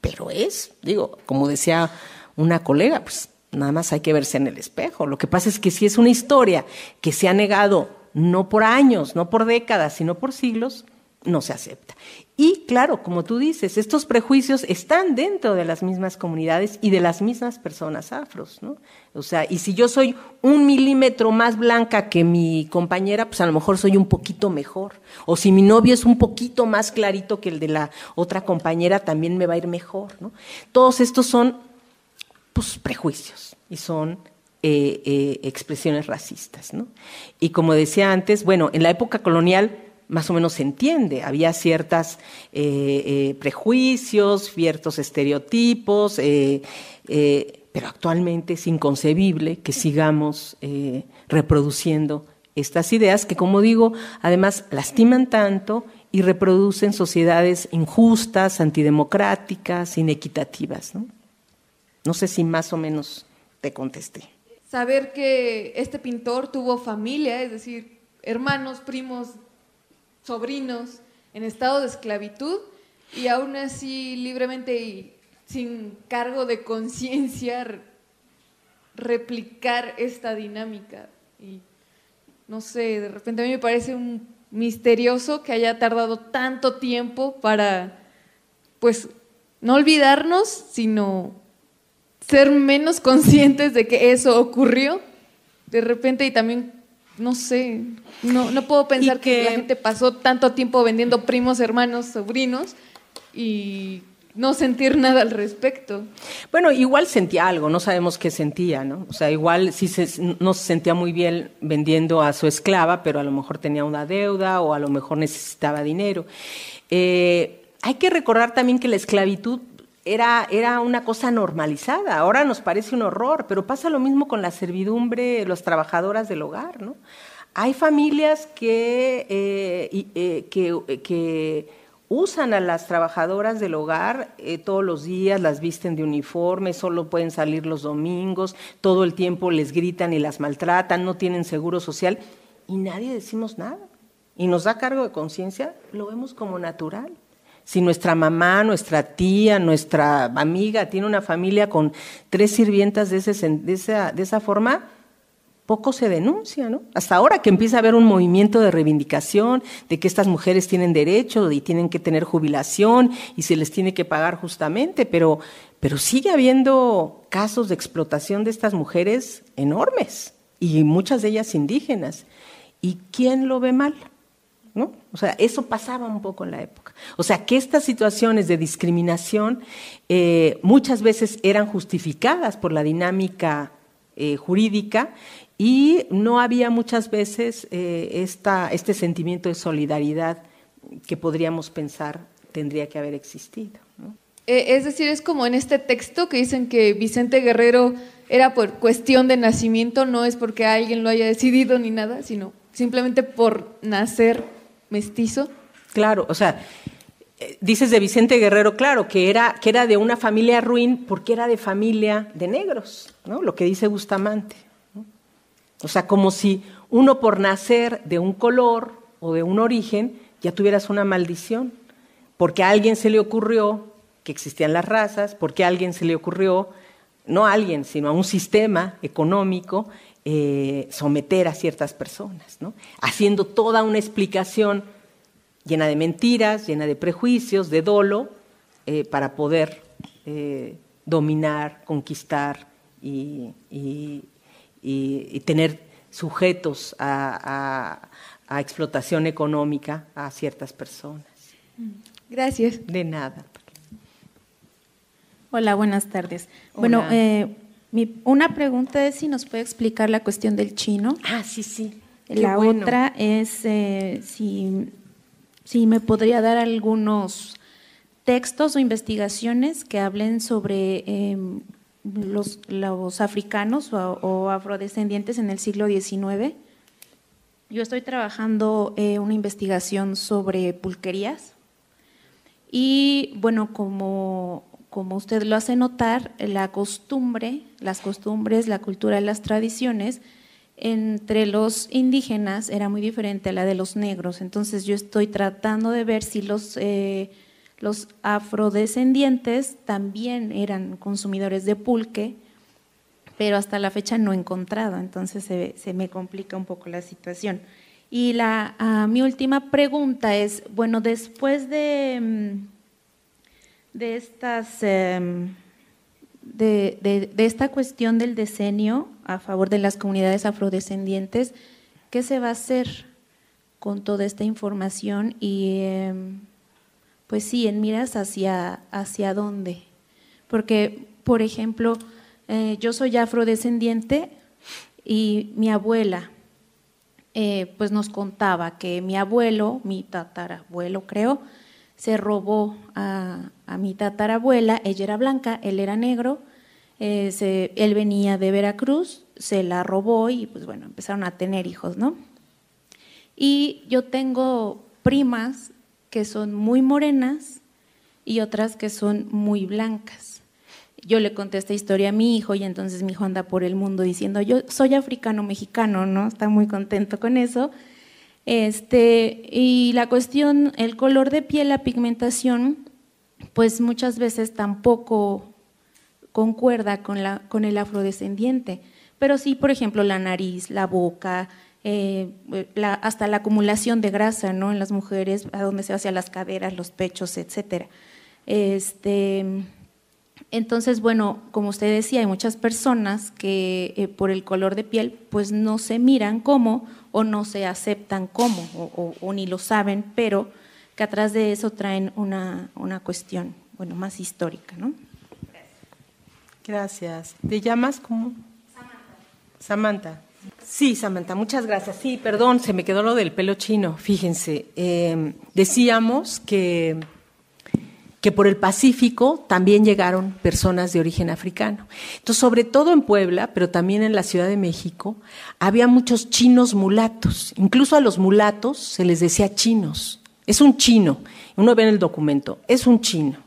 pero es, digo, como decía una colega, pues nada más hay que verse en el espejo. Lo que pasa es que si es una historia que se ha negado no por años, no por décadas, sino por siglos, no se acepta. Y claro, como tú dices, estos prejuicios están dentro de las mismas comunidades y de las mismas personas afros, ¿no? O sea, y si yo soy un milímetro más blanca que mi compañera, pues a lo mejor soy un poquito mejor. O si mi novio es un poquito más clarito que el de la otra compañera, también me va a ir mejor, ¿no? Todos estos son, pues, prejuicios y son eh, eh, expresiones racistas, ¿no? Y como decía antes, bueno, en la época colonial más o menos se entiende. Había ciertos eh, eh, prejuicios, ciertos estereotipos, eh, pero actualmente es inconcebible que sigamos reproduciendo estas ideas que, como digo, además lastiman tanto y reproducen sociedades injustas, antidemocráticas, inequitativas. ¿no? no sé si más o menos te contesté. Saber que este pintor tuvo familia, es decir, hermanos, primos, sobrinos en estado de esclavitud y aún así libremente y sin cargo de conciencia replicar esta dinámica. Y no sé, de repente a mí me parece un misterioso que haya tardado tanto tiempo para, pues, no olvidarnos, sino ser menos conscientes de que eso ocurrió de repente y también no sé, no, no puedo pensar que, la gente pasó tanto tiempo vendiendo primos, hermanos, sobrinos y no sentir nada al respecto. Bueno, igual sentía algo, no sabemos qué sentía, ¿no? O sea, igual sí se, no se sentía muy bien vendiendo a su esclava, pero a lo mejor tenía una deuda o a lo mejor necesitaba dinero. Eh, hay que recordar también que la esclavitud era, era una cosa normalizada. Ahora nos parece un horror, pero pasa lo mismo con la servidumbre, las trabajadoras del hogar. ¿no? Hay familias que, eh, eh, que, que, usan a las trabajadoras del hogar eh, todos los días, las visten de uniforme, solo pueden salir los domingos, todo el tiempo les gritan y las maltratan, no tienen seguro social y nadie decimos nada. Y nos da cargo de conciencia, lo vemos como natural. Si nuestra mamá, nuestra tía, nuestra amiga tiene una familia con tres sirvientas de, esa, de esa forma, poco se denuncia, ¿no? Hasta ahora que empieza a haber un movimiento de reivindicación de que estas mujeres tienen derecho y tienen que tener jubilación y se les tiene que pagar justamente, pero, pero sigue habiendo casos de explotación de estas mujeres enormes y muchas de ellas indígenas. ¿Y quién lo ve mal? ¿No? O sea, eso pasaba un poco en la época. O sea, que estas situaciones de discriminación eh, muchas veces eran justificadas por la dinámica eh, jurídica y no había muchas veces eh, este sentimiento de solidaridad que podríamos pensar tendría que haber existido. Es decir, es como en este texto que dicen que Vicente Guerrero era por cuestión de nacimiento, no es porque alguien lo haya decidido ni nada, sino simplemente por nacer mestizo. Claro, o sea, eh, dices de Vicente Guerrero, claro, que era, que era de una familia ruin porque era de familia de negros, ¿no? Lo que dice Bustamante. O sea, como si uno por nacer de un color o de un origen ya tuvieras una maldición, porque a alguien se le ocurrió que existían las razas, porque a alguien se le ocurrió, no a alguien, sino a un sistema económico eh, someter a ciertas personas, ¿no? haciendo toda una explicación llena de mentiras, llena de prejuicios, de dolo, eh, para poder eh, dominar, conquistar y, tener sujetos a, explotación económica a ciertas personas. Gracias. De nada. Hola, buenas tardes. Bueno, una pregunta es si nos puede explicar la cuestión del chino. Ah, sí, sí. la otra es eh, si, si me podría dar algunos textos o investigaciones que hablen sobre em, los, los, africanos o, afrodescendientes en el siglo XIX. Yo estoy trabajando eh, una investigación sobre pulquerías y bueno, como como usted lo hace notar, la costumbre, las costumbres, la cultura y las tradiciones entre los indígenas era muy diferente a la de los negros. Entonces yo estoy tratando de ver si los, eh, Los afrodescendientes también eran consumidores de pulque, pero hasta la fecha no he encontrado, entonces se, me complica un poco la situación. Y la, ah, mi última pregunta es, bueno, después de, mm, de estas... Em, de, esta cuestión del decenio a favor de las comunidades afrodescendientes, ¿qué se va a hacer con toda esta información? Y em, pues sí, en miras hacia, hacia dónde. Porque, por ejemplo, eh, yo soy afrodescendiente y mi abuela, eh, pues nos contaba que mi abuelo, mi tatarabuelo creo, se robó a, mi tatarabuela, ella era blanca, él era negro, eh, él venía de Veracruz, se la robó y pues bueno, empezaron a tener hijos, ¿no? Y yo tengo primas que son muy morenas y otras que son muy blancas. Yo le conté esta historia a mi hijo y entonces mi hijo anda por el mundo diciendo, yo soy africano-mexicano, ¿no? Está muy contento con eso. Este, y la cuestión, el color de piel, la pigmentación, pues muchas veces tampoco concuerda con, la, con el afrodescendiente. Pero sí, por ejemplo, la nariz, la boca, eh, hasta la acumulación de grasa ¿no? en las mujeres, a donde se va hacia las caderas, los pechos, etc. Este, entonces, bueno, como usted decía, hay muchas personas que eh, por el color de piel pues no se miran como o no se aceptan como o, ni lo saben, pero que atrás de eso traen una, una cuestión, bueno, más histórica, ¿no? Gracias. ¿Te llamas cómo? Samantha. Samantha. Sí, Samantha, muchas gracias. Sí, perdón, se me quedó lo del pelo chino. Fíjense, eh, decíamos que que por el Pacífico también llegaron personas de origen africano. Entonces, sobre todo en Puebla, pero también en la Ciudad de México, había muchos chinos mulatos. Incluso a los mulatos se les decía chinos. Es un chino. Uno ve en el documento, es un chino.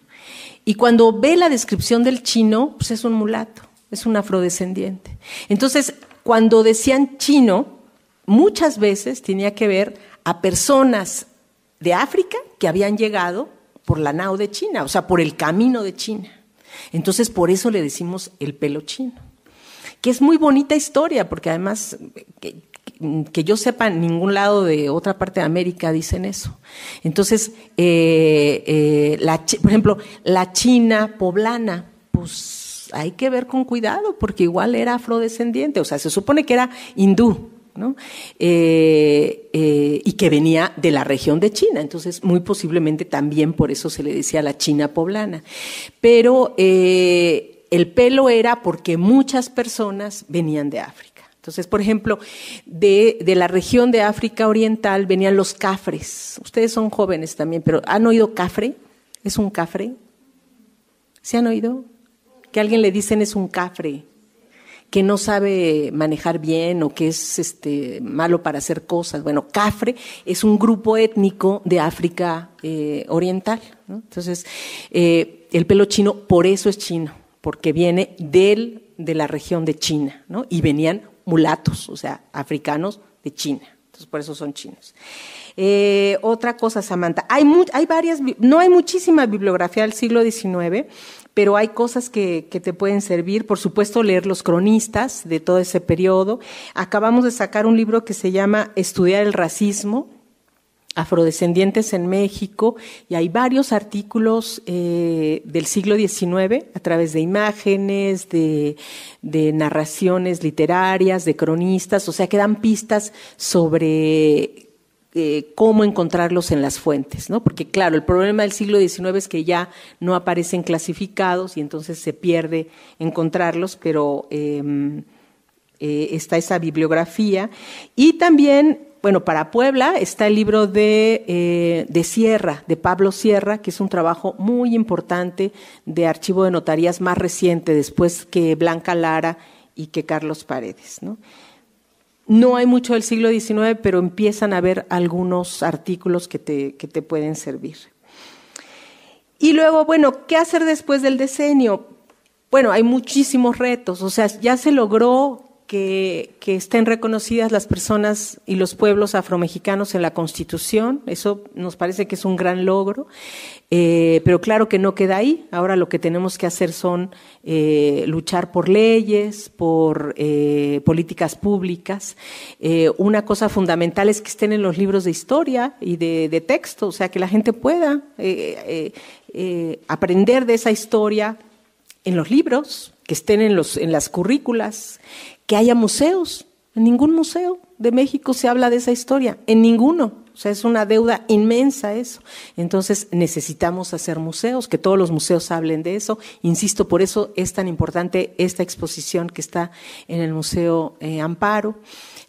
Y cuando ve la descripción del chino, pues es un mulato, es un afrodescendiente. Entonces, cuando decían chino, muchas veces tenía que ver a personas de África que habían llegado por la nao de China, o sea, por el camino de China. Entonces, por eso le decimos el pelo chino, que es muy bonita historia, porque además, que, yo sepa, en ningún lado de otra parte de América dicen eso. Entonces, eh, eh, por ejemplo, la China poblana, pues hay que ver con cuidado, porque igual era afrodescendiente, o sea, se supone que era hindú, eh, eh, y que venía de la región de China. Entonces, muy posiblemente también por eso se le decía la China poblana. Pero el pelo era porque muchas personas venían de África. Entonces, por ejemplo, de, de, la región de África Oriental venían los cafres. Ustedes son jóvenes también, pero ¿han oído cafre? ¿Es un cafre? ¿Se han oído? Que alguien le dicen es un cafre que no sabe manejar bien o que es este, malo para hacer cosas. Bueno, Cafre es un grupo étnico de África eh, Oriental. Entonces, eh, el pelo chino por eso es chino, porque viene del, de la región de China, ¿no? y venían mulatos, o sea, africanos de China. Entonces, por eso son chinos. Eh, otra cosa, Samantha, hay, hay varias, no hay muchísima bibliografía del siglo XIX, pero hay cosas que, te pueden servir. Por supuesto, leer los cronistas de todo ese periodo. Acabamos de sacar un libro que se llama Estudiar el racismo, afrodescendientes en México, y hay varios artículos eh, del siglo XIX a través de imágenes, de, narraciones literarias, de cronistas, o sea que dan pistas sobre eh, cómo encontrarlos en las fuentes, ¿no? Porque claro, el problema del siglo XIX es que ya no aparecen clasificados y entonces se pierde encontrarlos, pero em, eh, está esa bibliografía. Y también, bueno, para Puebla está el libro de, eh, de Sierra, de Pablo Sierra, que es un trabajo muy importante de archivo de notarías más reciente, después que Blanca Lara y que Carlos Paredes, ¿no? No hay mucho del siglo XIX, pero empiezan a haber algunos artículos que te, que te pueden servir. Y luego, bueno, ¿qué hacer después del decenio? Bueno, hay muchísimos retos, o sea, ya se logró que, estén reconocidas las personas y los pueblos afromexicanos en la Constitución. Eso nos parece que es un gran logro. Eh, pero claro que no queda ahí. Ahora lo que tenemos que hacer son eh, luchar por leyes, por eh, políticas públicas. una cosa fundamental es que estén en los libros de historia y de, de texto, o sea, que la gente pueda aprender de esa historia en los libros, que estén en, los, en las currículas, que haya museos. En ningún museo de México se habla de esa historia, en ninguno. O sea, es una deuda inmensa eso. Entonces necesitamos hacer museos, que todos los museos hablen de eso. Insisto, por eso es tan importante esta exposición que está en el Museo eh, Amparo.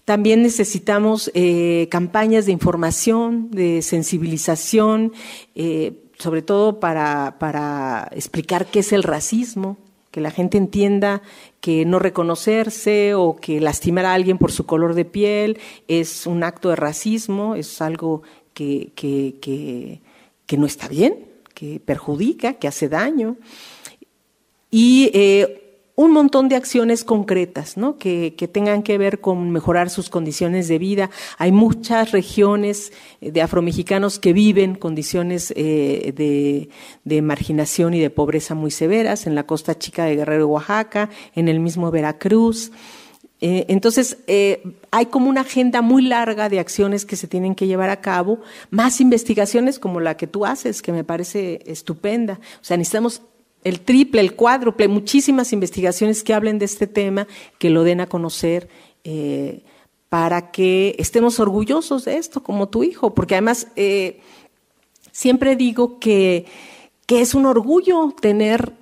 También necesitamos eh, campañas de información, de sensibilización, eh, sobre todo para, para explicar qué es el racismo, que la gente entienda que no reconocerse o que lastimar a alguien por su color de piel es un acto de racismo, es algo que, que, que, no está bien, que perjudica, que hace daño. Y eh, un montón de acciones concretas, ¿no? Que, tengan que ver con mejorar sus condiciones de vida. Hay muchas regiones eh, de afromexicanos que viven condiciones eh, de, de, marginación y de pobreza muy severas, en la costa chica de Guerrero, Oaxaca, en el mismo Veracruz. Eh, entonces, hay como una agenda muy larga de acciones que se tienen que llevar a cabo, más investigaciones como la que tú haces, que me parece estupenda. O sea, necesitamos el triple, el cuádruple, muchísimas investigaciones que hablen de este tema, que lo den a conocer, eh, para que estemos orgullosos de esto, como tu hijo, porque además eh, siempre digo que, que, es un orgullo tener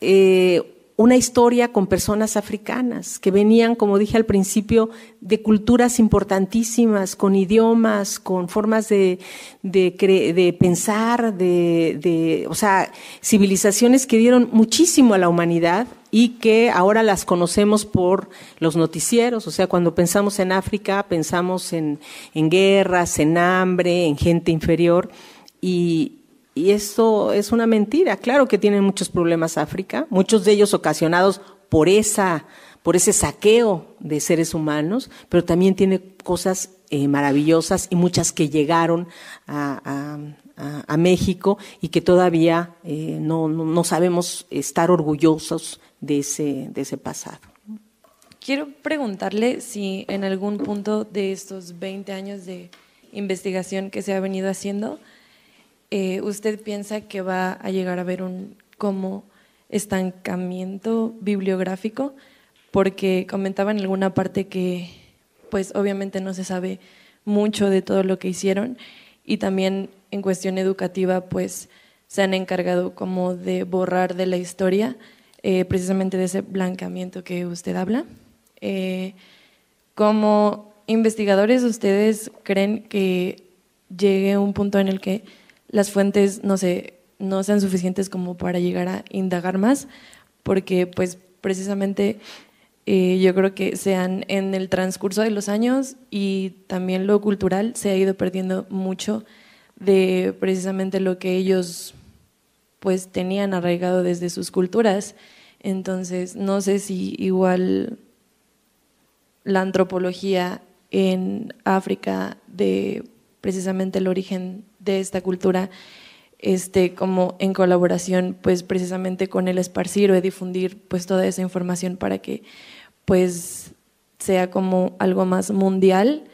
eh, una historia con personas africanas que venían, como dije al principio, de culturas importantísimas, con idiomas, con formas de, de, pensar, de, de, o sea, civilizaciones que dieron muchísimo a la humanidad y que ahora las conocemos por los noticieros. O sea, cuando pensamos en África, pensamos en, en guerras, en hambre, en gente inferior. Y, y eso es una mentira. Claro que tienen muchos problemas África, muchos de ellos ocasionados por esa, por ese saqueo de seres humanos, pero también tiene cosas eh, maravillosas y muchas que llegaron a, México y que todavía eh, no, no, sabemos estar orgullosos de ese, de ese pasado. Quiero preguntarle si en algún punto de estos 20 años de investigación que se ha venido haciendo, eh, ¿usted piensa que va a llegar a haber un como estancamiento bibliográfico? Porque comentaba en alguna parte que pues obviamente no se sabe mucho de todo lo que hicieron y también en cuestión educativa pues se han encargado como de borrar de la historia eh, precisamente de ese blancamiento que usted habla. Eh, como investigadores, ¿ustedes creen que llegue un punto en el que las fuentes no, sé, no sean suficientes como para llegar a indagar más, porque pues precisamente eh, yo creo que sean en el transcurso de los años y también lo cultural se ha ido perdiendo mucho de precisamente lo que ellos pues tenían arraigado desde sus culturas. Entonces, no sé si igual la antropología en África de precisamente el origen de esta cultura, este, como en colaboración, pues precisamente con el esparcir o difundir, pues toda esa información para que, pues, sea como algo más mundial,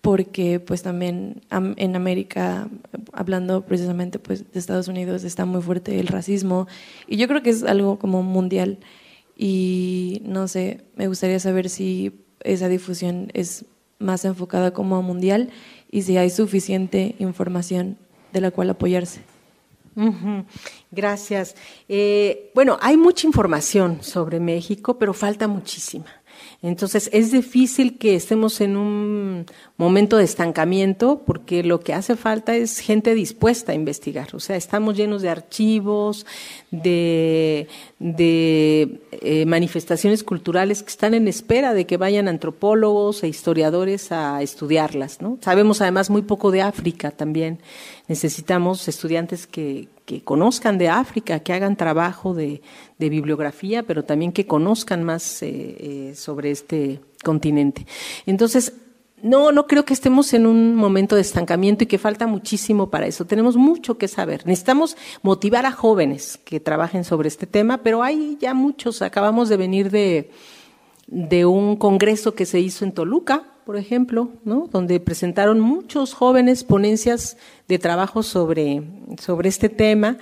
porque, pues, también en América, hablando precisamente, pues, de Estados Unidos, está muy fuerte el racismo, y yo creo que es algo como mundial, y no sé, me gustaría saber si esa difusión es más enfocada como mundial y si hay suficiente información de la cual apoyarse. Gracias. Eh, bueno, hay mucha información sobre México, pero falta muchísima. Entonces, es difícil que estemos en un momento de estancamiento porque lo que hace falta es gente dispuesta a investigar. O sea, estamos llenos de archivos, de, de eh, manifestaciones culturales que están en espera de que vayan antropólogos e historiadores a estudiarlas. ¿no? Sabemos además muy poco de África también. Necesitamos estudiantes que, conozcan de África, que hagan trabajo de, bibliografía, pero también que conozcan más eh, eh, sobre este continente. Entonces, no, no creo que estemos en un momento de estancamiento y que falta muchísimo para eso. Tenemos mucho que saber. Necesitamos motivar a jóvenes que trabajen sobre este tema, pero hay ya muchos. Acabamos de venir de, un congreso que se hizo en Toluca, por ejemplo, ¿no? donde presentaron muchos jóvenes ponencias de trabajo sobre, sobre este tema.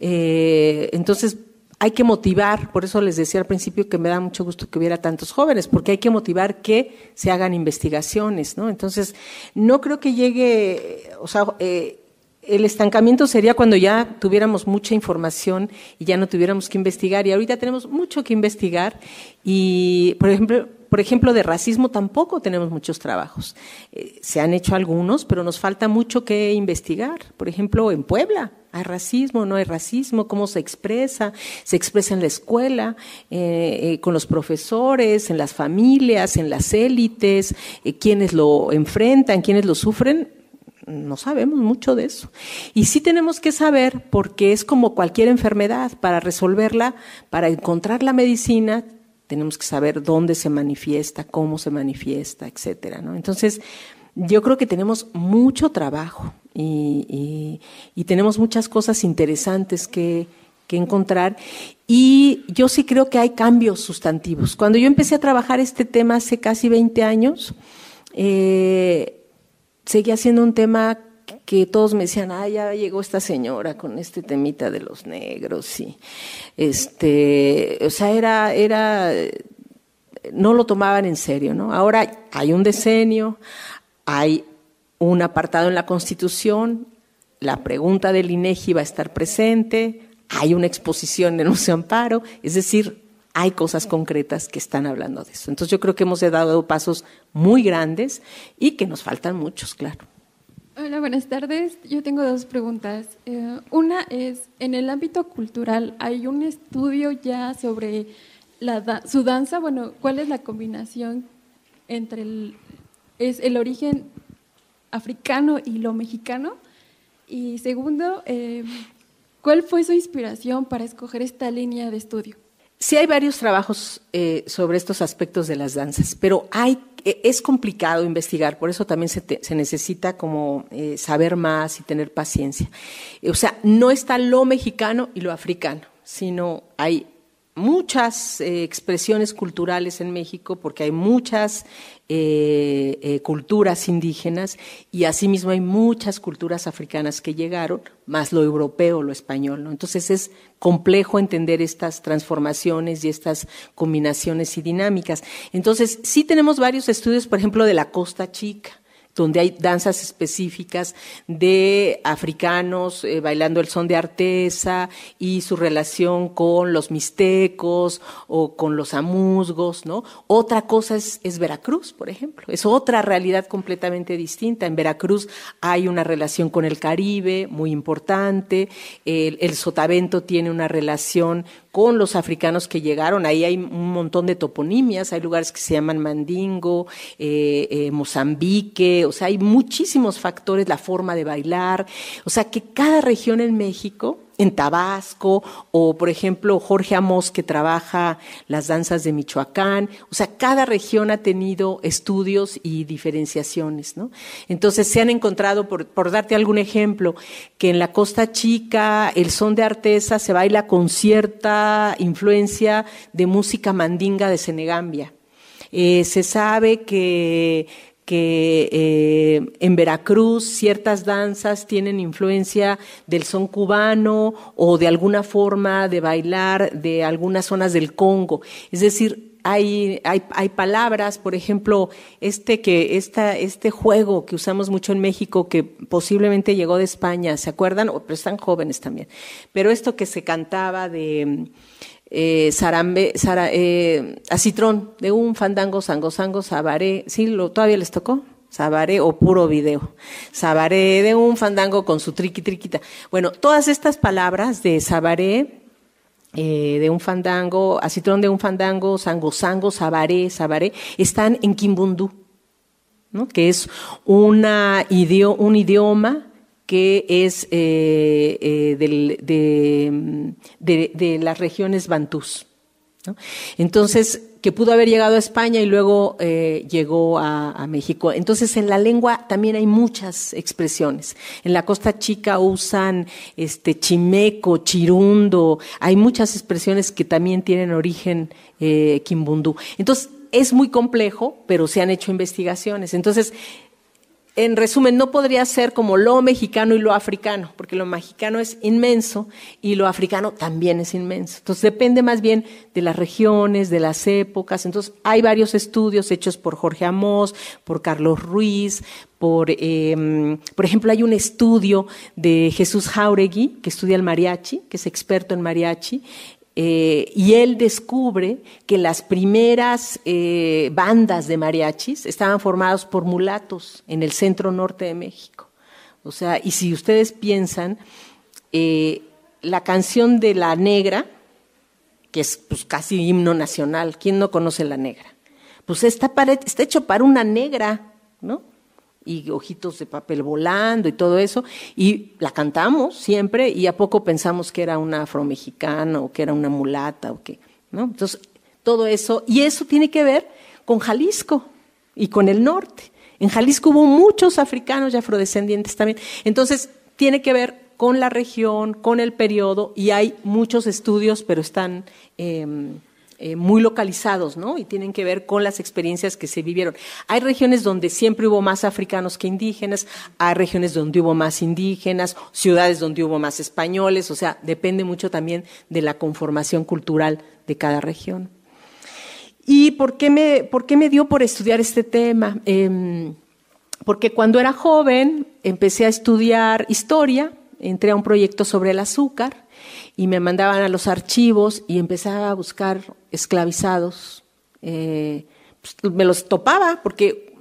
Eh, entonces, hay que motivar, por eso les decía al principio que me da mucho gusto que hubiera tantos jóvenes, porque hay que motivar que se hagan investigaciones, ¿no? Entonces, no creo que llegue, o sea, eh, el estancamiento sería cuando ya tuviéramos mucha información y ya no tuviéramos que investigar, y ahorita tenemos mucho que investigar, y, por ejemplo, por ejemplo, de racismo tampoco tenemos muchos trabajos. Eh, se han hecho algunos, pero nos falta mucho que investigar. Por ejemplo, en Puebla, ¿hay racismo? ¿No hay racismo? ¿Cómo se expresa? Se expresa en la escuela, eh, eh, con los profesores, en las familias, en las élites, quienes lo enfrentan, quienes lo sufren. No sabemos mucho de eso. Y sí tenemos que saber, porque es como cualquier enfermedad, para resolverla, para encontrar la medicina, tenemos que saber dónde se manifiesta, cómo se manifiesta, etcétera. ¿no? Entonces, yo creo que tenemos mucho trabajo y, tenemos muchas cosas interesantes que, encontrar. Y yo sí creo que hay cambios sustantivos. Cuando yo empecé a trabajar este tema hace casi 20 años, eh, seguía siendo un tema que todos me decían, ah, ya llegó esta señora con este temita de los negros y este, o sea, era, era, no lo tomaban en serio, ¿no? Ahora hay un decenio, hay un apartado en la Constitución, la pregunta del INEGI va a estar presente, hay una exposición en el Museo Amparo, es decir, hay cosas concretas que están hablando de eso. Entonces yo creo que hemos dado pasos muy grandes y que nos faltan muchos, claro. Hola, buenas tardes. Yo tengo dos preguntas. Eh, una es, en el ámbito cultural, ¿hay un estudio ya sobre la su danza? Bueno, ¿cuál es la combinación entre el, es el origen africano y lo mexicano? Y segundo, eh, ¿cuál fue su inspiración para escoger esta línea de estudio? Sí hay varios trabajos eh, sobre estos aspectos de las danzas, pero hay, e, es complicado investigar, por eso también se, necesita como eh, saber más y tener paciencia. O sea, no está lo mexicano y lo africano, sino hay muchas eh, expresiones culturales en México, porque hay muchas eh, eh, culturas indígenas y asimismo hay muchas culturas africanas que llegaron, más lo europeo, lo español. ¿no? Entonces es complejo entender estas transformaciones y estas combinaciones y dinámicas. Entonces sí tenemos varios estudios, por ejemplo, de la Costa Chica donde hay danzas específicas de africanos eh, bailando el son de artesa y su relación con los mixtecos o con los amusgos, ¿no? Otra cosa es, Veracruz, por ejemplo, es otra realidad completamente distinta. En Veracruz hay una relación con el Caribe muy importante, el, el sotavento tiene una relación con los africanos que llegaron. Ahí hay un montón de toponimias, hay lugares que se llaman Mandingo, eh, eh, Mozambique, o sea, hay muchísimos factores, la forma de bailar, o sea, que cada región en México en Tabasco, o por ejemplo Jorge Amos que trabaja las danzas de Michoacán, o sea, cada región ha tenido estudios y diferenciaciones, ¿no? Entonces se han encontrado, por, darte algún ejemplo, que en la Costa Chica el son de artesa se baila con cierta influencia de música mandinga de Senegambia. Eh, se sabe que que eh, en Veracruz ciertas danzas tienen influencia del son cubano o de alguna forma de bailar de algunas zonas del Congo. Es decir, hay, hay, hay, palabras, por ejemplo, este, que, esta, este juego que usamos mucho en México, que posiblemente llegó de España, ¿se acuerdan? Pero están jóvenes también. Pero esto que se cantaba de eh, Sarambe, Sara, eh, Acitrón, de un fandango, sango, sango, sabaré, ¿sí? Lo, ¿Todavía les tocó? Sabaré o puro video. Sabaré de un fandango con su triqui triquita. Bueno, todas estas palabras de sabaré eh, de un fandango, acitrón de un fandango, sango sango, sabaré, sabaré, están en Kimbundú, ¿no? que es una un idioma que es eh, eh, de, de, las regiones bantús. Entonces, que pudo haber llegado a España y luego eh, llegó a, México. Entonces, en la lengua también hay muchas expresiones. En la Costa Chica usan este chimeco, chirundo, hay muchas expresiones que también tienen origen eh, quimbundú. Entonces, es muy complejo, pero se han hecho investigaciones. Entonces, en resumen, no podría ser como lo mexicano y lo africano, porque lo mexicano es inmenso y lo africano también es inmenso. Entonces depende más bien de las regiones, de las épocas. Entonces hay varios estudios hechos por Jorge Amós, por Carlos Ruiz, por, em, por ejemplo, hay un estudio de Jesús Jauregui, que estudia el mariachi, que es experto en mariachi, eh, y él descubre que las primeras eh, bandas de mariachis estaban formadas por mulatos en el centro norte de México. O sea, y si ustedes piensan, eh, la canción de la negra, que es pues, casi himno nacional, ¿quién no conoce la negra? Pues está, está hecho para una negra, ¿no? Y ojitos de papel volando y todo eso, y la cantamos siempre y a poco pensamos que era una afromexicana o que era una mulata o que, ¿no? Entonces, todo eso, y eso tiene que ver con Jalisco y con el norte. En Jalisco hubo muchos africanos y afrodescendientes también. Entonces, tiene que ver con la región, con el periodo, y hay muchos estudios, pero están em, eh, muy localizados, ¿no? Y tienen que ver con las experiencias que se vivieron. Hay regiones donde siempre hubo más africanos que indígenas, hay regiones donde hubo más indígenas, ciudades donde hubo más españoles, o sea, depende mucho también de la conformación cultural de cada región. ¿Y por qué me, por qué me dio por estudiar este tema? Em, porque cuando era joven empecé a estudiar historia, entré a un proyecto sobre el azúcar y me mandaban a los archivos y empezaba a buscar esclavizados. Eh, pues, me los topaba porque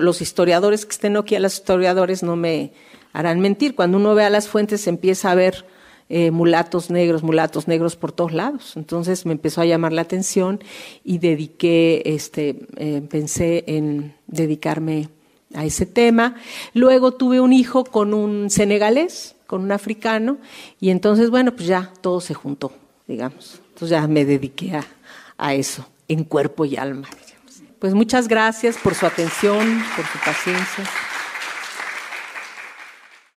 los historiadores que estén aquí, a los historiadores no me harán mentir. Cuando uno ve a las fuentes empieza a ver eh, mulatos negros, mulatos negros por todos lados. Entonces me empezó a llamar la atención y dediqué, este, eh, pensé en dedicarme a ese tema. Luego tuve un hijo con un senegalés, con un africano, y entonces, bueno, pues ya todo se juntó, digamos. Entonces ya me dediqué a, a eso, en cuerpo y alma. Pues muchas gracias por su atención, por su paciencia.